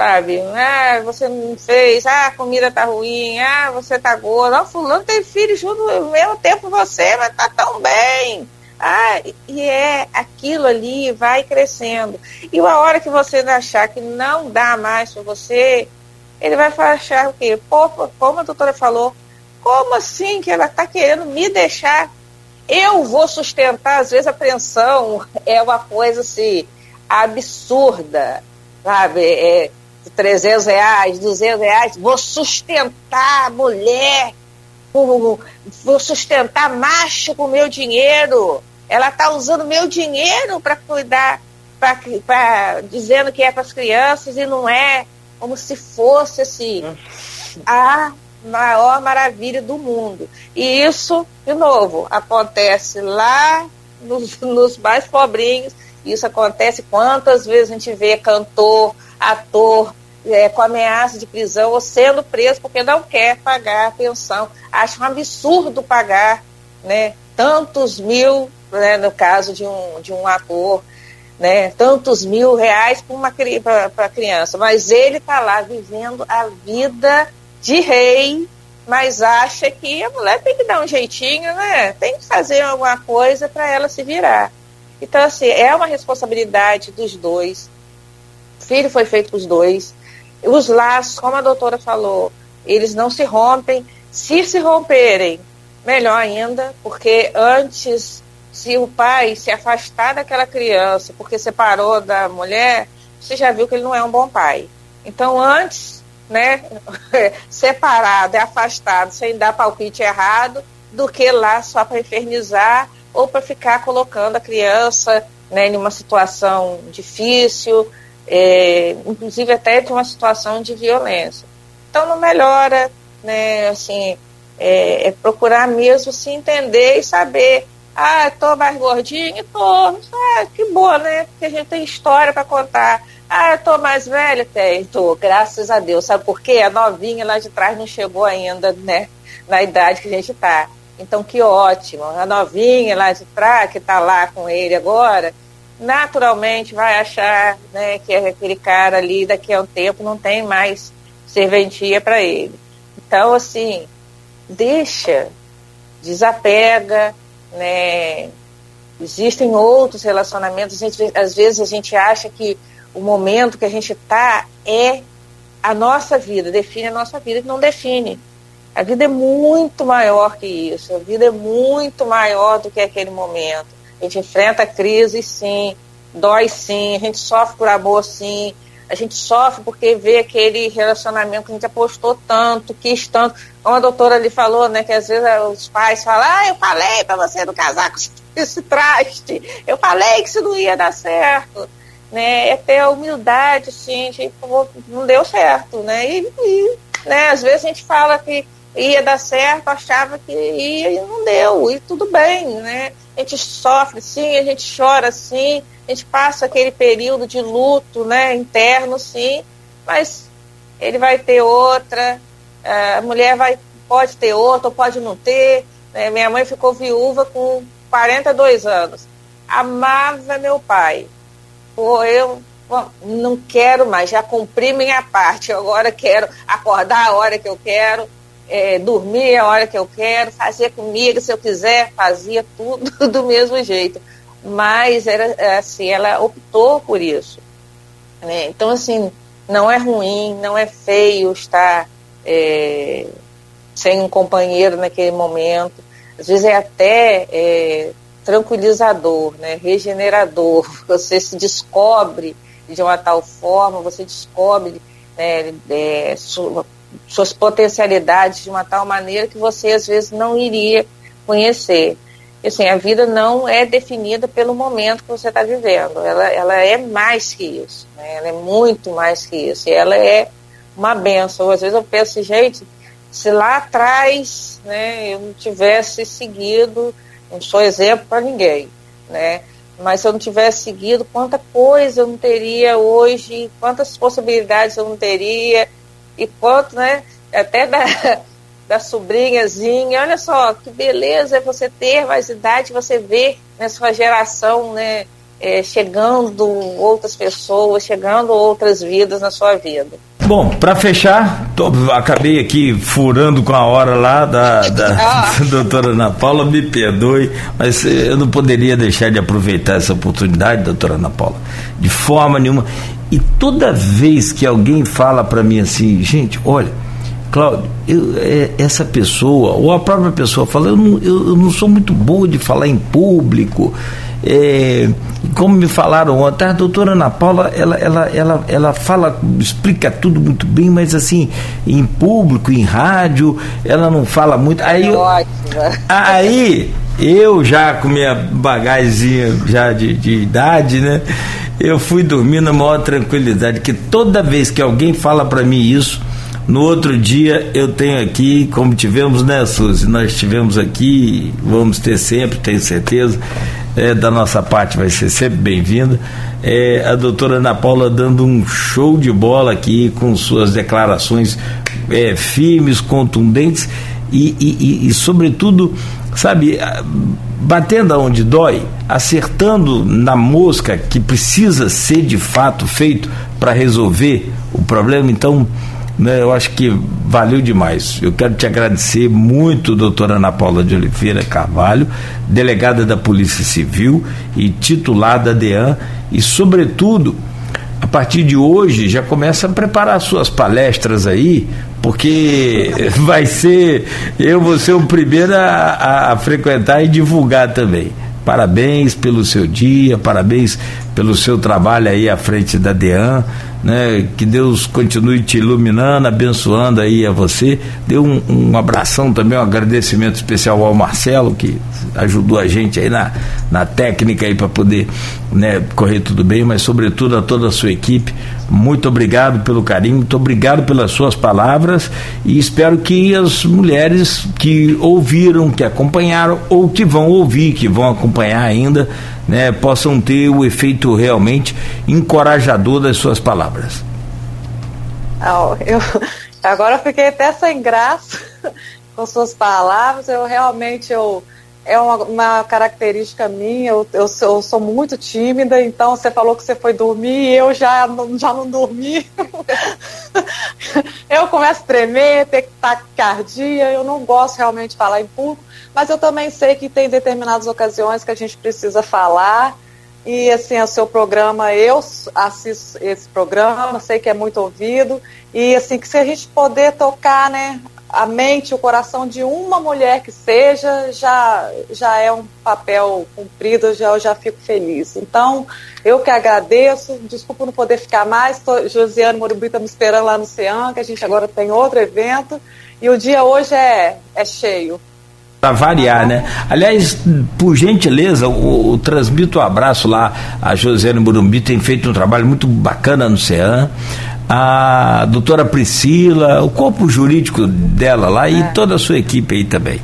sabe? Ah, você não fez, ah, a comida tá ruim, ah, você tá gordo, ah, fulano tem filho junto ao mesmo tempo você, mas tá tão bem. Ah, e é aquilo ali, vai crescendo. E a hora que você achar que não dá mais para você, ele vai achar o quê? Pô, como a doutora falou, como assim que ela está querendo me deixar? Eu vou sustentar, às vezes a apreensão é uma coisa assim, absurda, sabe? É, 300 reais, 200 reais, vou sustentar a mulher, vou, vou sustentar macho com meu dinheiro. Ela está usando meu dinheiro para cuidar, pra, pra, dizendo que é para as crianças e não é, como se fosse assim, a maior maravilha do mundo. E isso, de novo, acontece lá nos, nos mais pobrinhos. Isso acontece quantas vezes a gente vê cantor, ator, é, com ameaça de prisão ou sendo preso porque não quer pagar a pensão. Acho um absurdo pagar né, tantos mil né, no caso de um, de um ator, né, tantos mil reais para a criança, mas ele está lá vivendo a vida de rei, mas acha que a mulher tem que dar um jeitinho, né? Tem que fazer alguma coisa para ela se virar. Então, assim, é uma responsabilidade dos dois. Filho foi feito para os dois. Os laços, como a doutora falou, eles não se rompem. Se se romperem, melhor ainda, porque antes se o pai se afastar daquela criança porque separou da mulher, você já viu que ele não é um bom pai. Então, antes, né, separado afastado, sem dar palpite errado, do que lá só para infernizar ou para ficar colocando a criança né, em uma situação difícil, é, inclusive até de uma situação de violência. Então, não melhora, né, assim, é, é procurar mesmo se entender e saber ah, tô mais gordinho? Tô. Ah, que boa, né? Porque a gente tem história para contar. Ah, tô mais velha? Tem, tô. Graças a Deus. Sabe por quê? A novinha lá de trás não chegou ainda, né? Na idade que a gente tá. Então, que ótimo. A novinha lá de trás, que tá lá com ele agora, naturalmente vai achar né, que aquele cara ali, daqui a um tempo, não tem mais serventia para ele. Então, assim, deixa, desapega, né? Existem outros relacionamentos. Gente, às vezes a gente acha que o momento que a gente está é a nossa vida, define a nossa vida, que não define. A vida é muito maior que isso. A vida é muito maior do que aquele momento. A gente enfrenta crise, sim. Dói, sim. A gente sofre por amor, sim a gente sofre porque vê aquele relacionamento que a gente apostou tanto, quis tanto. Como a doutora ali falou, né, que às vezes os pais falam, ah, eu falei para você não casar com esse traste, eu falei que isso não ia dar certo. Né, é ter a humildade, sim, gente, não deu certo, né, e, e né, às vezes a gente fala que ia dar certo, achava que ia e não deu, e tudo bem, né, a gente sofre sim, a gente chora sim, a gente passa aquele período de luto né, interno, sim, mas ele vai ter outra, a mulher vai, pode ter outra, ou pode não ter. Né? Minha mãe ficou viúva com 42 anos. Amava meu pai. Pô, eu não quero mais, já cumpri minha parte. Agora quero acordar a hora que eu quero, é, dormir a hora que eu quero, fazer comida se eu quiser, fazia tudo do mesmo jeito mas era assim, ela optou por isso. Né? Então, assim, não é ruim, não é feio estar é, sem um companheiro naquele momento. Às vezes é até é, tranquilizador, né? regenerador. Você se descobre de uma tal forma, você descobre né, é, suas potencialidades de uma tal maneira que você às vezes não iria conhecer assim, a vida não é definida pelo momento que você está vivendo. Ela, ela é mais que isso. Né? Ela é muito mais que isso. E ela é uma benção. Às vezes eu penso, assim, gente, se lá atrás né, eu não tivesse seguido, não sou exemplo para ninguém, né? Mas se eu não tivesse seguido, quanta coisa eu não teria hoje, quantas possibilidades eu não teria, e quanto, né? Até da, da sobrinhazinha. Olha só, que beleza é você ter mais idade, você ver na sua geração, né, é, chegando outras pessoas, chegando outras vidas na sua vida. Bom, para fechar, tô, acabei aqui furando com a hora lá da, da, da doutora Ana Paula, me perdoe, mas eu não poderia deixar de aproveitar essa oportunidade, doutora Ana Paula, de forma nenhuma. E toda vez que alguém fala para mim assim, gente, olha, Cláudio, eu, é, essa pessoa, ou a própria pessoa fala, eu não, eu, eu não sou muito boa de falar em público, é, como me falaram ontem, a doutora Ana Paula, ela, ela, ela, ela fala, explica tudo muito bem, mas assim, em público, em rádio, ela não fala muito. Aí, eu, aí eu já com minha bagazinha já de, de idade, né? Eu fui dormir na maior tranquilidade, que toda vez que alguém fala para mim isso, no outro dia eu tenho aqui, como tivemos, né, Suzy? Nós tivemos aqui, vamos ter sempre, tenho certeza é, da nossa parte vai ser sempre bem-vinda. É, a doutora Ana Paula dando um show de bola aqui com suas declarações é, firmes, contundentes e, e, e, sobretudo, sabe, batendo aonde dói, acertando na mosca que precisa ser de fato feito para resolver o problema. Então, né, eu acho que valeu demais. Eu quero te agradecer muito, doutora Ana Paula de Oliveira Carvalho, delegada da Polícia Civil e titular da DEAN, e, sobretudo, partir de hoje já começa a preparar suas palestras aí, porque vai ser, eu vou ser o primeiro a, a frequentar e divulgar também. Parabéns pelo seu dia, parabéns pelo seu trabalho aí à frente da DEAN né? Que Deus continue te iluminando, abençoando aí a você. Deu um, um abração também, um agradecimento especial ao Marcelo, que ajudou a gente aí na, na técnica aí para poder né, correr tudo bem, mas sobretudo a toda a sua equipe. Muito obrigado pelo carinho, muito obrigado pelas suas palavras e espero que as mulheres que ouviram, que acompanharam ou que vão ouvir, que vão acompanhar ainda, né, possam ter o efeito realmente encorajador das suas palavras. eu, agora eu fiquei até sem graça com suas palavras. Eu realmente eu, é uma, uma característica minha. Eu, eu, sou, eu, sou, muito tímida, então você falou que você foi dormir e eu já, já não dormi. eu começo a tremer, ter taquicardia. Eu não gosto realmente de falar em público mas eu também sei que tem determinadas ocasiões que a gente precisa falar. E assim, o seu programa, eu assisto esse programa, sei que é muito ouvido. E assim, que se a gente poder tocar, né, a mente, o coração de uma mulher que seja, já, já é um papel cumprido, já, eu já fico feliz. Então, eu que agradeço, desculpa não poder ficar mais, tô, Josiane Morumbi está me esperando lá no CEAN, que a gente agora tem outro evento, e o dia hoje é, é cheio. Para variar, né? Aliás, por gentileza, o, o transmito um abraço lá a Josiane Burumbi, tem feito um trabalho muito bacana no CEAM. A doutora Priscila, o corpo jurídico dela lá é. e toda a sua equipe aí também.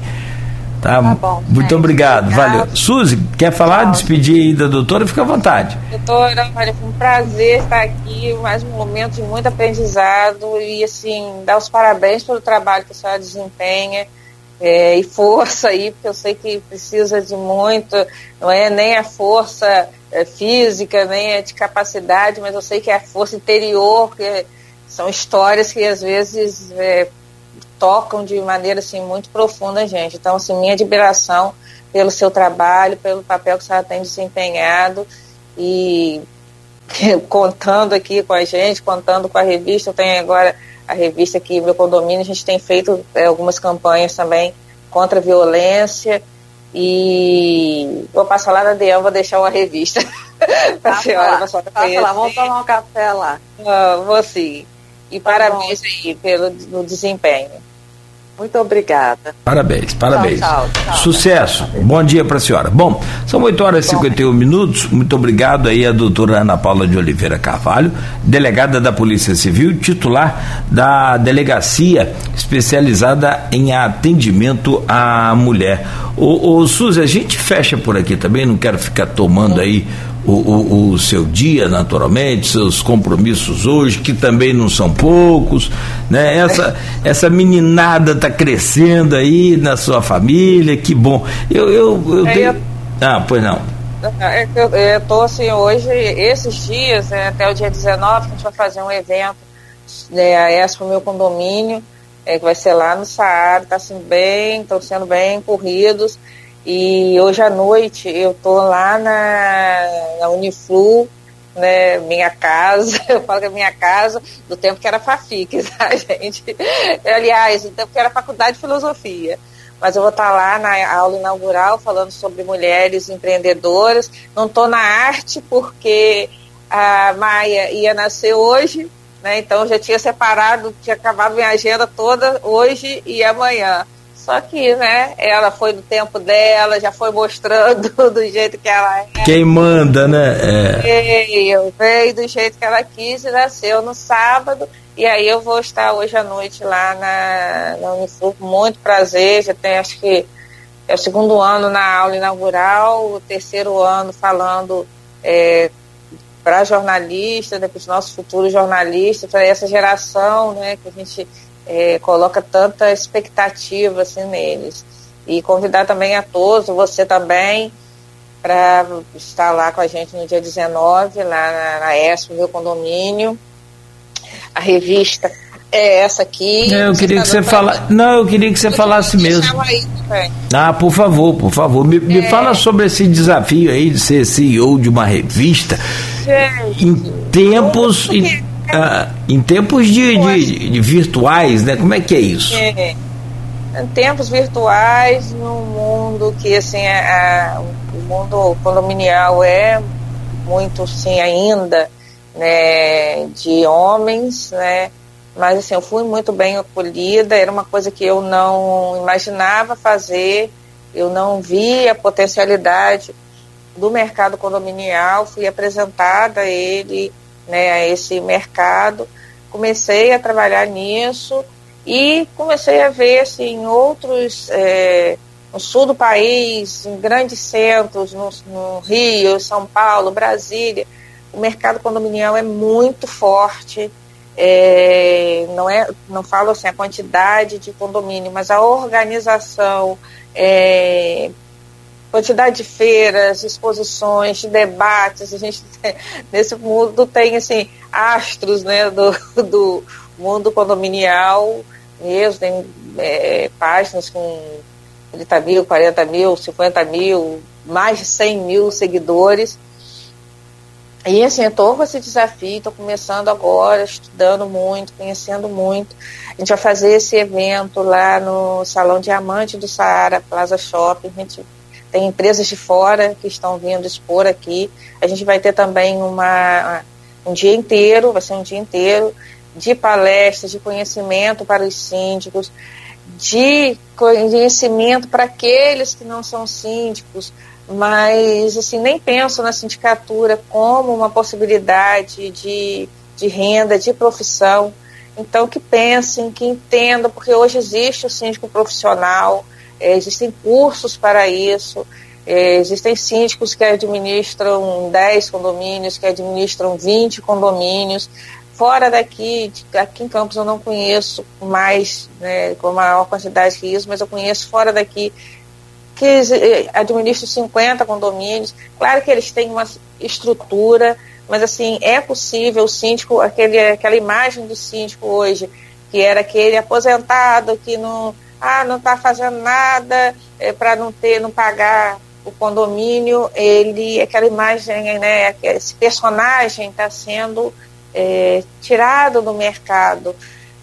Tá, tá bom, muito obrigado, obrigado, valeu. Suzy, quer falar, Tchau. despedir aí da doutora? Fica à vontade. Doutora, olha, foi um prazer estar aqui, mais um momento de muito aprendizado e, assim, dar os parabéns pelo trabalho que a senhora desempenha é, e força aí, porque eu sei que precisa de muito, não é nem a força é, física, nem a de capacidade, mas eu sei que é a força interior, que são histórias que às vezes é, tocam de maneira assim muito profunda a gente. Então, assim, minha admiração pelo seu trabalho, pelo papel que você tem desempenhado e contando aqui com a gente, contando com a revista, eu tenho agora a revista aqui, meu condomínio, a gente tem feito é, algumas campanhas também contra a violência e vou passar lá na DM, vou deixar uma revista para a senhora, senhora lá, vamos tomar um café lá. Ah, vou sim. E tá parabéns bom. aí pelo no desempenho. Muito obrigada. Parabéns, parabéns. Tchau, tchau, tchau. Sucesso. Bom dia para a senhora. Bom, são 8 horas e 51 minutos. Muito obrigado aí a doutora Ana Paula de Oliveira Carvalho, delegada da Polícia Civil, titular da delegacia especializada em atendimento à mulher. Ô, ô Suzy, a gente fecha por aqui também, não quero ficar tomando aí o, o, o, seu dia, naturalmente, seus compromissos hoje, que também não são poucos, né? Essa, essa meninada está crescendo aí na sua família, que bom. Eu, eu, eu, é, tenho... Ah, pois não. É eu estou assim, hoje, esses dias, é, até o dia 19, a gente vai fazer um evento né, a ESPA, meu condomínio, é, que vai ser lá no Saara, está sendo bem, estão sendo bem corridos. E hoje à noite eu estou lá na, na Uniflu, né, minha casa, eu falo que é minha casa do tempo que era FAFIC, tá, gente? Aliás, do tempo que era Faculdade de Filosofia. Mas eu vou estar lá na aula inaugural falando sobre mulheres empreendedoras. Não estou na arte porque a Maia ia nascer hoje, né? Então já tinha separado, tinha acabado minha agenda toda hoje e amanhã. Só que, né, ela foi do tempo dela, já foi mostrando do jeito que ela é. Quem manda, né? É. Eu veio do jeito que ela quis e nasceu no sábado. E aí eu vou estar hoje à noite lá na, na Uniflu, com muito prazer. Já tem, acho que é o segundo ano na aula inaugural, o terceiro ano falando é, para jornalistas, né, para os nossos futuros jornalistas, para essa geração né, que a gente é, coloca tanta expectativa assim, neles. E convidar também a todos, você também, para estar lá com a gente no dia 19, lá na, na ESP, meu condomínio. A revista é essa aqui. É, eu queria que você falasse. Não, eu queria que você falasse mesmo. Aí, ah, por favor, por favor. Me, é... me, fala sobre esse desafio aí de ser CEO de uma revista. Gente, em tempos. Em ah, em tempos de, de, de, virtuais, né? Como é que é isso? É, em tempos virtuais, num mundo que assim, a, a, o mundo condominial é muito sim ainda né, de homens, né? Mas assim, eu fui muito bem acolhida, era uma coisa que eu não imaginava fazer, eu não via a potencialidade do mercado condominial, fui apresentada a ele né, a esse mercado. Comecei a trabalhar nisso e comecei a ver assim, outros, é, no sul do país, em grandes centros, no, no Rio, São Paulo, Brasília, o mercado condominial é muito forte. É, não é não falo assim a quantidade de condomínio mas a organização é, quantidade de feiras, exposições, debates, a gente tem, nesse mundo tem assim astros né, do, do mundo condominial mesmo, tem é, páginas com 30 mil, 40 mil, 50 mil, mais de 100 mil seguidores. E assim, eu estou com esse desafio, estou começando agora, estudando muito, conhecendo muito. A gente vai fazer esse evento lá no Salão Diamante do Saara Plaza Shopping. A gente tem empresas de fora que estão vindo expor aqui. A gente vai ter também uma, um dia inteiro, vai ser um dia inteiro de palestras, de conhecimento para os síndicos, de conhecimento para aqueles que não são síndicos, mas assim nem pensam na sindicatura como uma possibilidade de, de renda, de profissão. Então que pensem, que entendam, porque hoje existe o síndico profissional, é, existem cursos para isso, é, existem síndicos que administram 10 condomínios, que administram 20 condomínios. Fora daqui, aqui em Campos eu não conheço mais, né, com maior quantidade que isso, mas eu conheço fora daqui que é, administram 50 condomínios. Claro que eles têm uma estrutura, mas assim, é possível o síndico, aquele, aquela imagem do síndico hoje, que era aquele aposentado que não ah, não está fazendo nada é, para não ter, não pagar o condomínio, ele, aquela imagem, né, esse personagem está sendo é, tirado do mercado.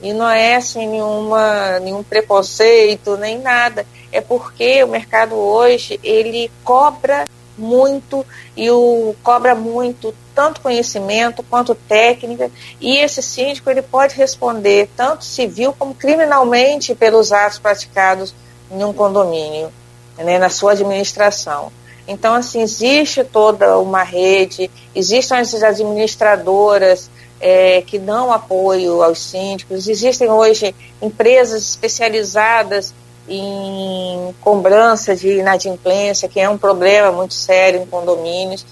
E não é assim nenhuma, nenhum preconceito, nem nada. É porque o mercado hoje, ele cobra muito e o cobra muito tanto conhecimento quanto técnica e esse síndico ele pode responder tanto civil como criminalmente pelos atos praticados em um condomínio, né, na sua administração. Então, assim, existe toda uma rede, existem as administradoras é, que dão apoio aos síndicos, existem hoje empresas especializadas em cobrança de inadimplência, que é um problema muito sério em condomínios.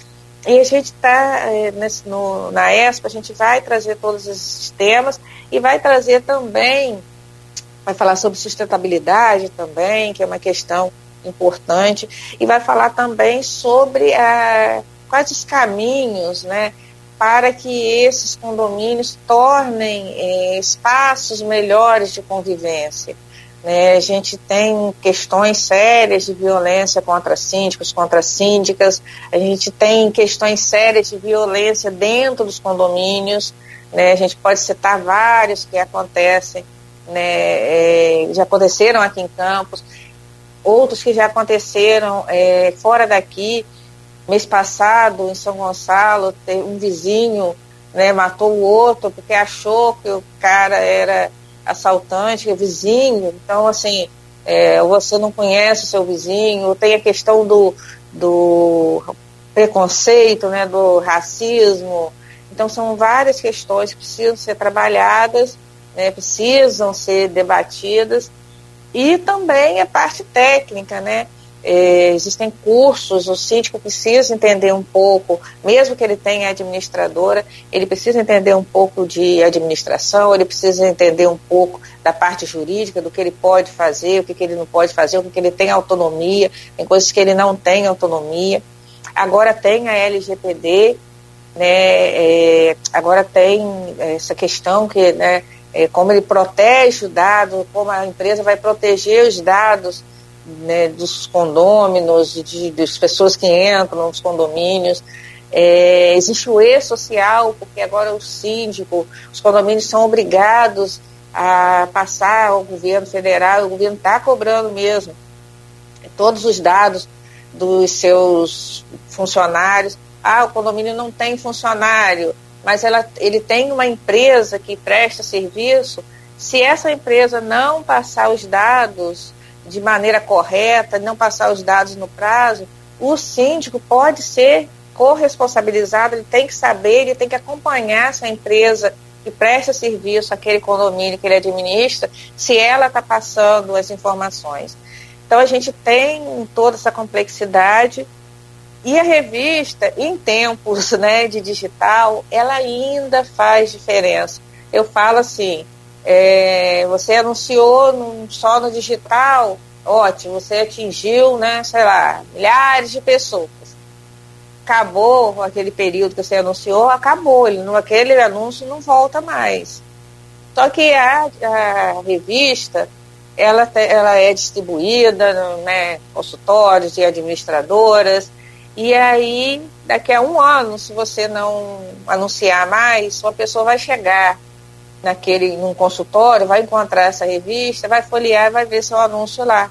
E a gente está, é, na ESPA, a gente vai trazer todos esses temas e vai trazer também, vai falar sobre sustentabilidade também, que é uma questão importante, e vai falar também sobre a, quais os caminhos né, para que esses condomínios tornem é, espaços melhores de convivência. Né? A gente tem questões sérias de violência contra síndicos, contra síndicas, a gente tem questões sérias de violência dentro dos condomínios, né? a gente pode citar vários que acontecem, né? É, já aconteceram aqui em Campos, outros que já aconteceram é, fora daqui. Mês passado, em São Gonçalo, um vizinho né, matou o outro porque achou que o cara era assaltante, é vizinho. Então, assim, é, você não conhece o seu vizinho, tem a questão do, do preconceito, né, do racismo. Então, são várias questões que precisam ser trabalhadas, né, precisam ser debatidas. E também a parte técnica, né? É, existem cursos, o síndico precisa entender um pouco, mesmo que ele tenha administradora, ele precisa entender um pouco de administração, ele precisa entender um pouco da parte jurídica, do que ele pode fazer, o que, que ele não pode fazer, o que, que ele tem autonomia, tem coisas que ele não tem autonomia. Agora tem a LGPD, né, é, agora tem essa questão que, né, é, como ele protege o dado, como a empresa vai proteger os dados né, dos condôminos, de, das pessoas que entram nos condomínios. É, existe o E-Social, porque agora o síndico, os condomínios são obrigados a passar ao governo federal, o governo está cobrando mesmo todos os dados dos seus funcionários. Ah, o condomínio não tem funcionário, mas ela, ele tem uma empresa que presta serviço. Se essa empresa não passar os dados de maneira correta, não passar os dados no prazo, o síndico pode ser corresponsabilizado, ele tem que saber, ele tem que acompanhar essa empresa que presta serviço àquele condomínio que ele administra, se ela está passando as informações. Então a gente tem toda essa complexidade e a revista, em tempos né, de digital, ela ainda faz diferença. Eu falo assim, é, você anunciou só no digital, ótimo, você atingiu, né, sei lá, milhares de pessoas. Acabou aquele período que você anunciou, acabou, ele, aquele anúncio não volta mais. Só que a, a revista, ela, ela é distribuída né, consultórios de administradoras, e aí, daqui a um ano, se você não anunciar mais, uma pessoa vai chegar naquele num consultório, vai encontrar essa revista, vai folhear e vai ver seu anúncio lá.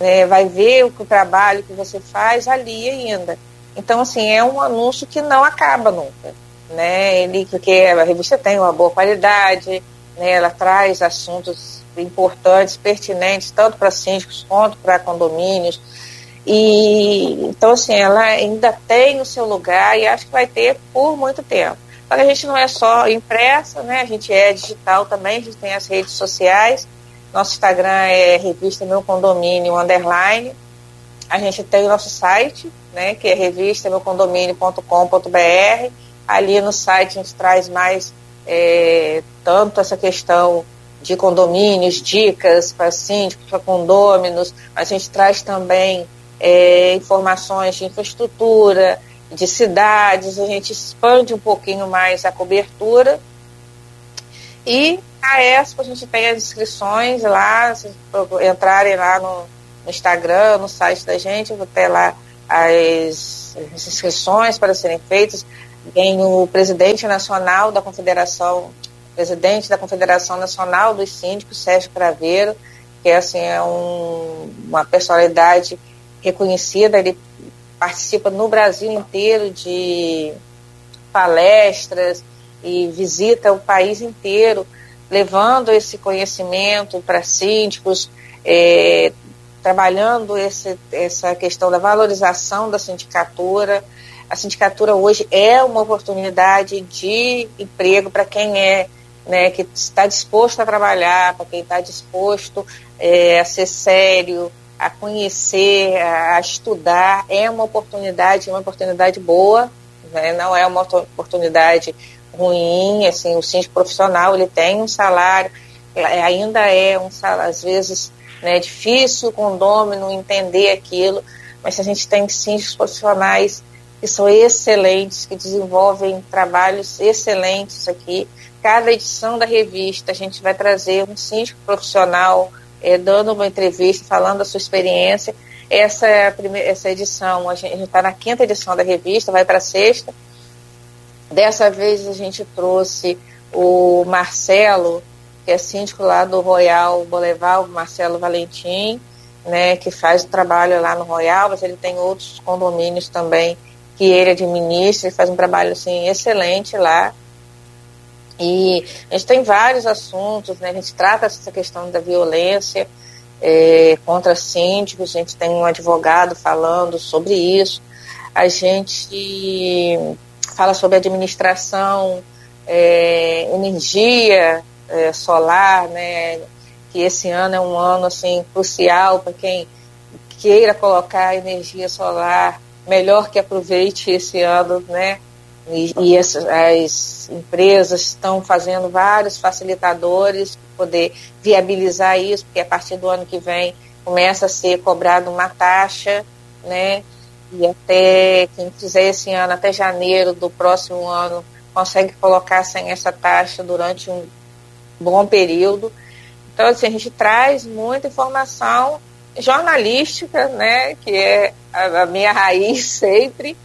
É, vai ver o, o trabalho que você faz ali ainda. Então, assim, é um anúncio que não acaba nunca. Né? Ele, porque a revista tem uma boa qualidade, né? ela traz assuntos importantes, pertinentes, tanto para síndicos quanto para condomínios. E então, assim, ela ainda tem o seu lugar e acho que vai ter por muito tempo. Que a gente não é só impressa, né? A gente é digital também, a gente tem as redes sociais. Nosso Instagram é revista Meu Condomínio Underline. A gente tem o nosso site, né? Que é revista meucondomínio.com.br. Ali no site a gente traz mais é, tanto essa questão de condomínios, dicas para síndicos, para condôminos. A gente traz também é, informações de infraestrutura, de cidades, a gente expande um pouquinho mais a cobertura. E a Expo, a gente tem as inscrições lá, se entrarem lá no, no Instagram, no site da gente, vou ter lá as, as inscrições para serem feitas. Tem o presidente nacional da Confederação, presidente da Confederação Nacional dos Síndicos, Sérgio Craveiro, que assim, é um, uma personalidade reconhecida, participa no Brasil inteiro de palestras e visita o país inteiro, levando esse conhecimento para síndicos, é, trabalhando esse, essa questão da valorização da sindicatura. A sindicatura hoje é uma oportunidade de emprego para quem é, né, que está disposto a trabalhar, para quem está disposto é, a ser sério, a conhecer, a estudar, é uma oportunidade, uma oportunidade boa, né? não é uma oportunidade ruim, assim, o síndico profissional, ele tem um salário, é, ainda é um salário, às vezes, né, difícil o condômino entender aquilo, mas a gente tem síndicos profissionais que são excelentes, que desenvolvem trabalhos excelentes aqui. Cada edição da revista a gente vai trazer um síndico profissional é, dando uma entrevista, falando da sua experiência. Essa, é primeira, essa edição, a gente está na quinta edição da revista, vai para a sexta. Dessa vez a gente trouxe o Marcelo, que é síndico lá do Royal Boulevard, Marcelo Valentim, né, que faz o trabalho lá no Royal, mas ele tem outros condomínios também que ele administra, ele faz um trabalho assim excelente lá. E a gente tem vários assuntos, né? A gente trata essa questão da violência é, contra síndicos, a gente tem um advogado falando sobre isso. A gente fala sobre administração, é, energia é, solar, né? Que esse ano é um ano assim crucial para quem queira colocar energia solar, melhor que aproveite esse ano, né? E, e as, as, empresas estão fazendo vários facilitadores para poder viabilizar isso, porque a partir do ano que vem começa a ser cobrada uma taxa, né? E até quem fizer esse ano, até janeiro do próximo ano, consegue colocar sem essa taxa durante um bom período. Então, assim, a gente traz muita informação jornalística, né? Que é a, a minha raiz sempre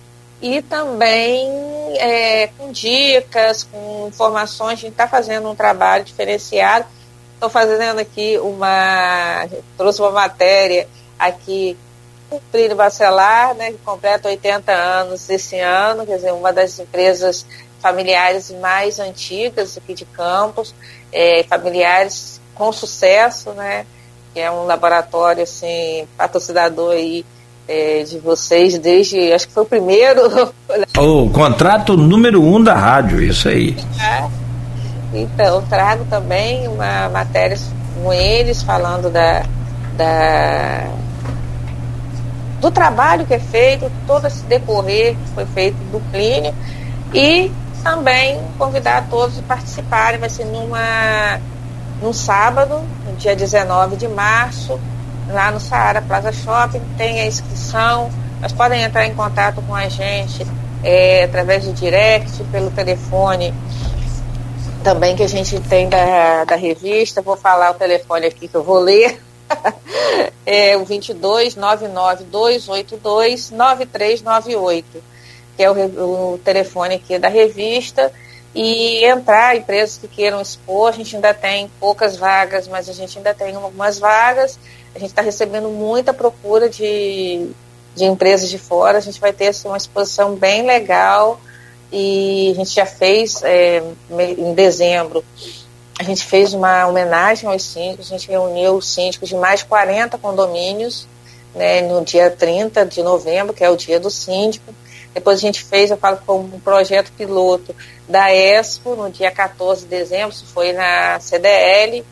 e também é, com dicas, com informações. A gente está fazendo um trabalho diferenciado. Estou fazendo aqui uma. trouxe uma matéria aqui com o Plínio Bacelar, né, que completa 80 anos esse ano, quer dizer, uma das empresas familiares mais antigas aqui de Campos, é, familiares com sucesso, né, que é um laboratório assim, patrocinador aí é, de vocês desde, acho que foi o primeiro. O contrato número um da rádio, isso aí. É. Então, trago também uma matéria com eles falando da, da, do trabalho que é feito, todo esse decorrer que foi feito do clínico e também convidar todos a participarem, vai ser numa, num sábado, no dia 19 de março, lá no Saara Plaza Shopping, tem a inscrição, mas podem entrar em contato com a gente é, através do direct, pelo telefone também que a gente tem da, da revista, vou falar o telefone aqui que eu vou ler, é o 22 99 282 9398, que é o, o telefone aqui da revista, e entrar, empresas que queiram expor, a gente ainda tem poucas vagas, mas a gente ainda tem algumas vagas, a gente está recebendo muita procura de, de empresas de fora. A gente vai ter assim, uma exposição bem legal e a gente já fez é, em dezembro. A gente fez uma homenagem aos síndicos, a gente reuniu os síndicos de mais de 40 condomínios né, no dia 30 de novembro, que é o dia do síndico. Depois a gente fez, eu falo, como um projeto piloto da Expo, no dia 14 de dezembro, isso foi na CDL,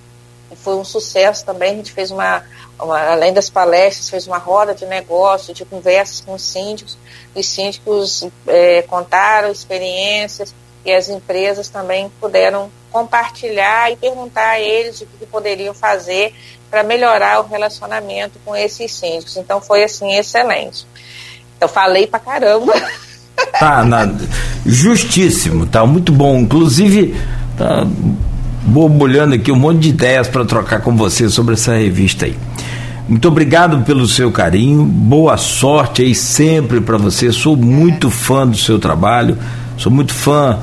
foi um sucesso também. A gente fez uma, uma, além das palestras, fez uma roda de negócio, de conversas com os síndicos. Os síndicos é, contaram experiências e as empresas também puderam compartilhar e perguntar a eles o que, poderiam fazer para melhorar o relacionamento com esses síndicos. Então foi assim excelente. Eu falei pra caramba. Tá, na, justíssimo, tá muito bom. Inclusive, tá borbulhando aqui um monte de ideias para trocar com você sobre essa revista aí. Muito obrigado pelo seu carinho, boa sorte aí sempre para você. Sou muito fã do seu trabalho, sou muito fã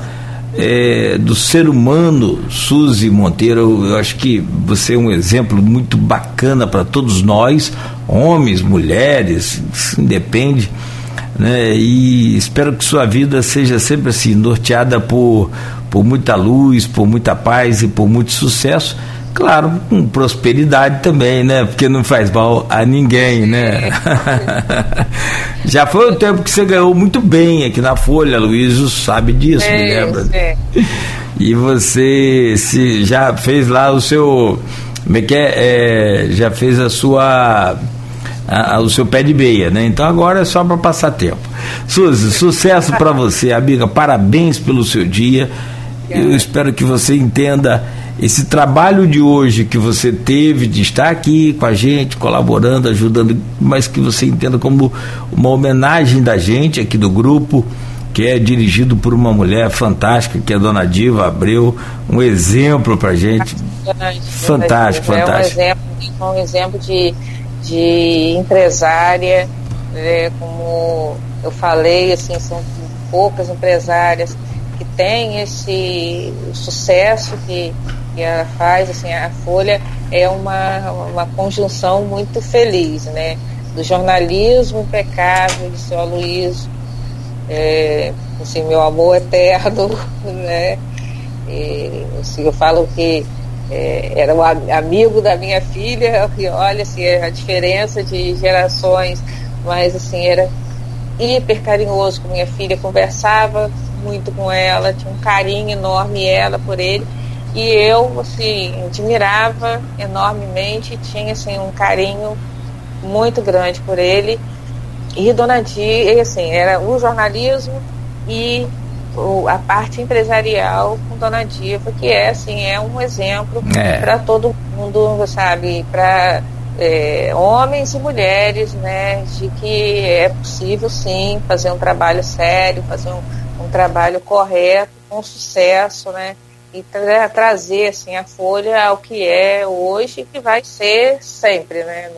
é, do ser humano, Suzy Monteiro. Eu acho que você é um exemplo muito bacana para todos nós, homens, mulheres, independe. Né? E espero que sua vida seja sempre assim, norteada por por muita luz, por muita paz e por muito sucesso. Claro, com prosperidade também, né? Porque não faz mal a ninguém, né? já foi o tempo que você ganhou muito bem aqui na Folha, Luiz sabe disso, é, me lembra? É. E você se já fez lá o seu. Como é que é? é já fez a sua a, a, o seu pé de meia, né? Então agora é só para passar tempo. Suzy, sucesso para você, amiga. Parabéns pelo seu dia. Eu espero que você entenda esse trabalho de hoje que você teve de estar aqui com a gente, colaborando, ajudando, mas que você entenda como uma homenagem da gente aqui do grupo, que é dirigido por uma mulher fantástica, que é a dona Diva Abreu, um exemplo para gente. Fantástico, fantástico. É um exemplo, um exemplo de, de empresária, né, como eu falei, assim, são poucas empresárias que têm esse sucesso que, que ela faz, assim, a Folha é uma, uma conjunção muito feliz, né? Do jornalismo impecável de seu Aloysio, é, assim, meu amor eterno, né? E, assim, eu falo que é, era um amigo da minha filha, e olha assim, a diferença de gerações, mas assim, era hiper carinhoso com minha filha, conversava muito com ela, tinha um carinho enorme ela por ele. E eu, assim, admirava enormemente, tinha, assim, um carinho muito grande por ele. E Dona assim, era o jornalismo e a parte empresarial com Dona Diva, que é, assim, é um exemplo é. para todo mundo, sabe, para é, homens e mulheres, né, de que é possível sim fazer um trabalho sério, fazer um, um trabalho correto, com sucesso, né, e tra trazer assim a Folha ao que é hoje e que vai ser sempre, né,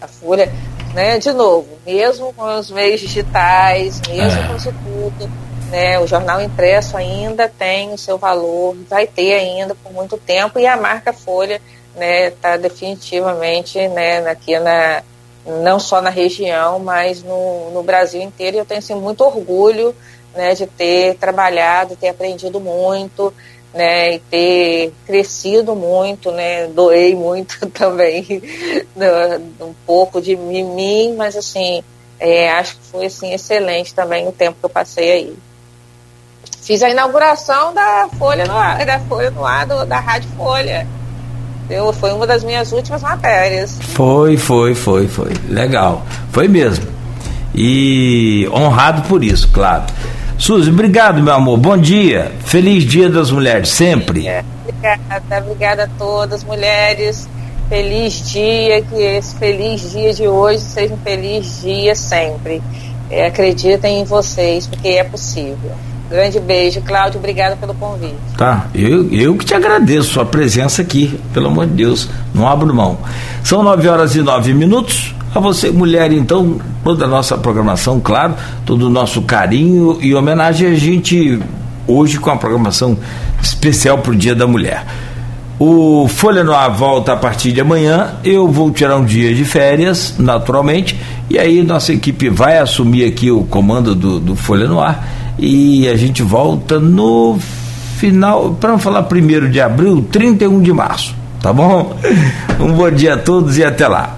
a Folha, né, de novo, mesmo com os meios digitais, mesmo é. com isso tudo, né, o jornal impresso ainda tem o seu valor, vai ter ainda por muito tempo e a marca Folha né, está definitivamente né, aqui na, não só na região, mas no, no Brasil inteiro. E eu tenho assim, muito orgulho né, de ter trabalhado, ter aprendido muito, né, e ter crescido muito, né, doei muito também, um pouco de mim, mas assim, é, acho que foi assim, excelente também o tempo que eu passei aí. Fiz a inauguração da Folha no ar, da Folha no ar, do, da Rádio Folha. Eu, foi uma das minhas últimas matérias. Foi, foi, foi, foi. Legal. Foi mesmo. E honrado por isso, claro. Suzy, obrigado, meu amor. Bom dia. Feliz Dia das Mulheres, sempre. É, obrigada, obrigada a todas, mulheres. Feliz dia, que esse feliz dia de hoje seja um feliz dia sempre. É, acreditem em vocês, porque é possível. Grande beijo, Cláudio. Obrigada pelo convite. Tá, eu, eu que te agradeço sua presença aqui, pelo amor de Deus. Não abro mão. São nove horas e nove minutos. A você, mulher, então, toda a nossa programação, claro, todo o nosso carinho e homenagem a gente hoje com a programação especial para o Dia da Mulher. O Folha no Ar volta a partir de amanhã. Eu vou tirar um dia de férias, naturalmente, e aí nossa equipe vai assumir aqui o comando do, do Folha no Ar e a gente volta no final, para não falar primeiro de abril, 31 de março, tá bom? Um bom dia a todos e até lá.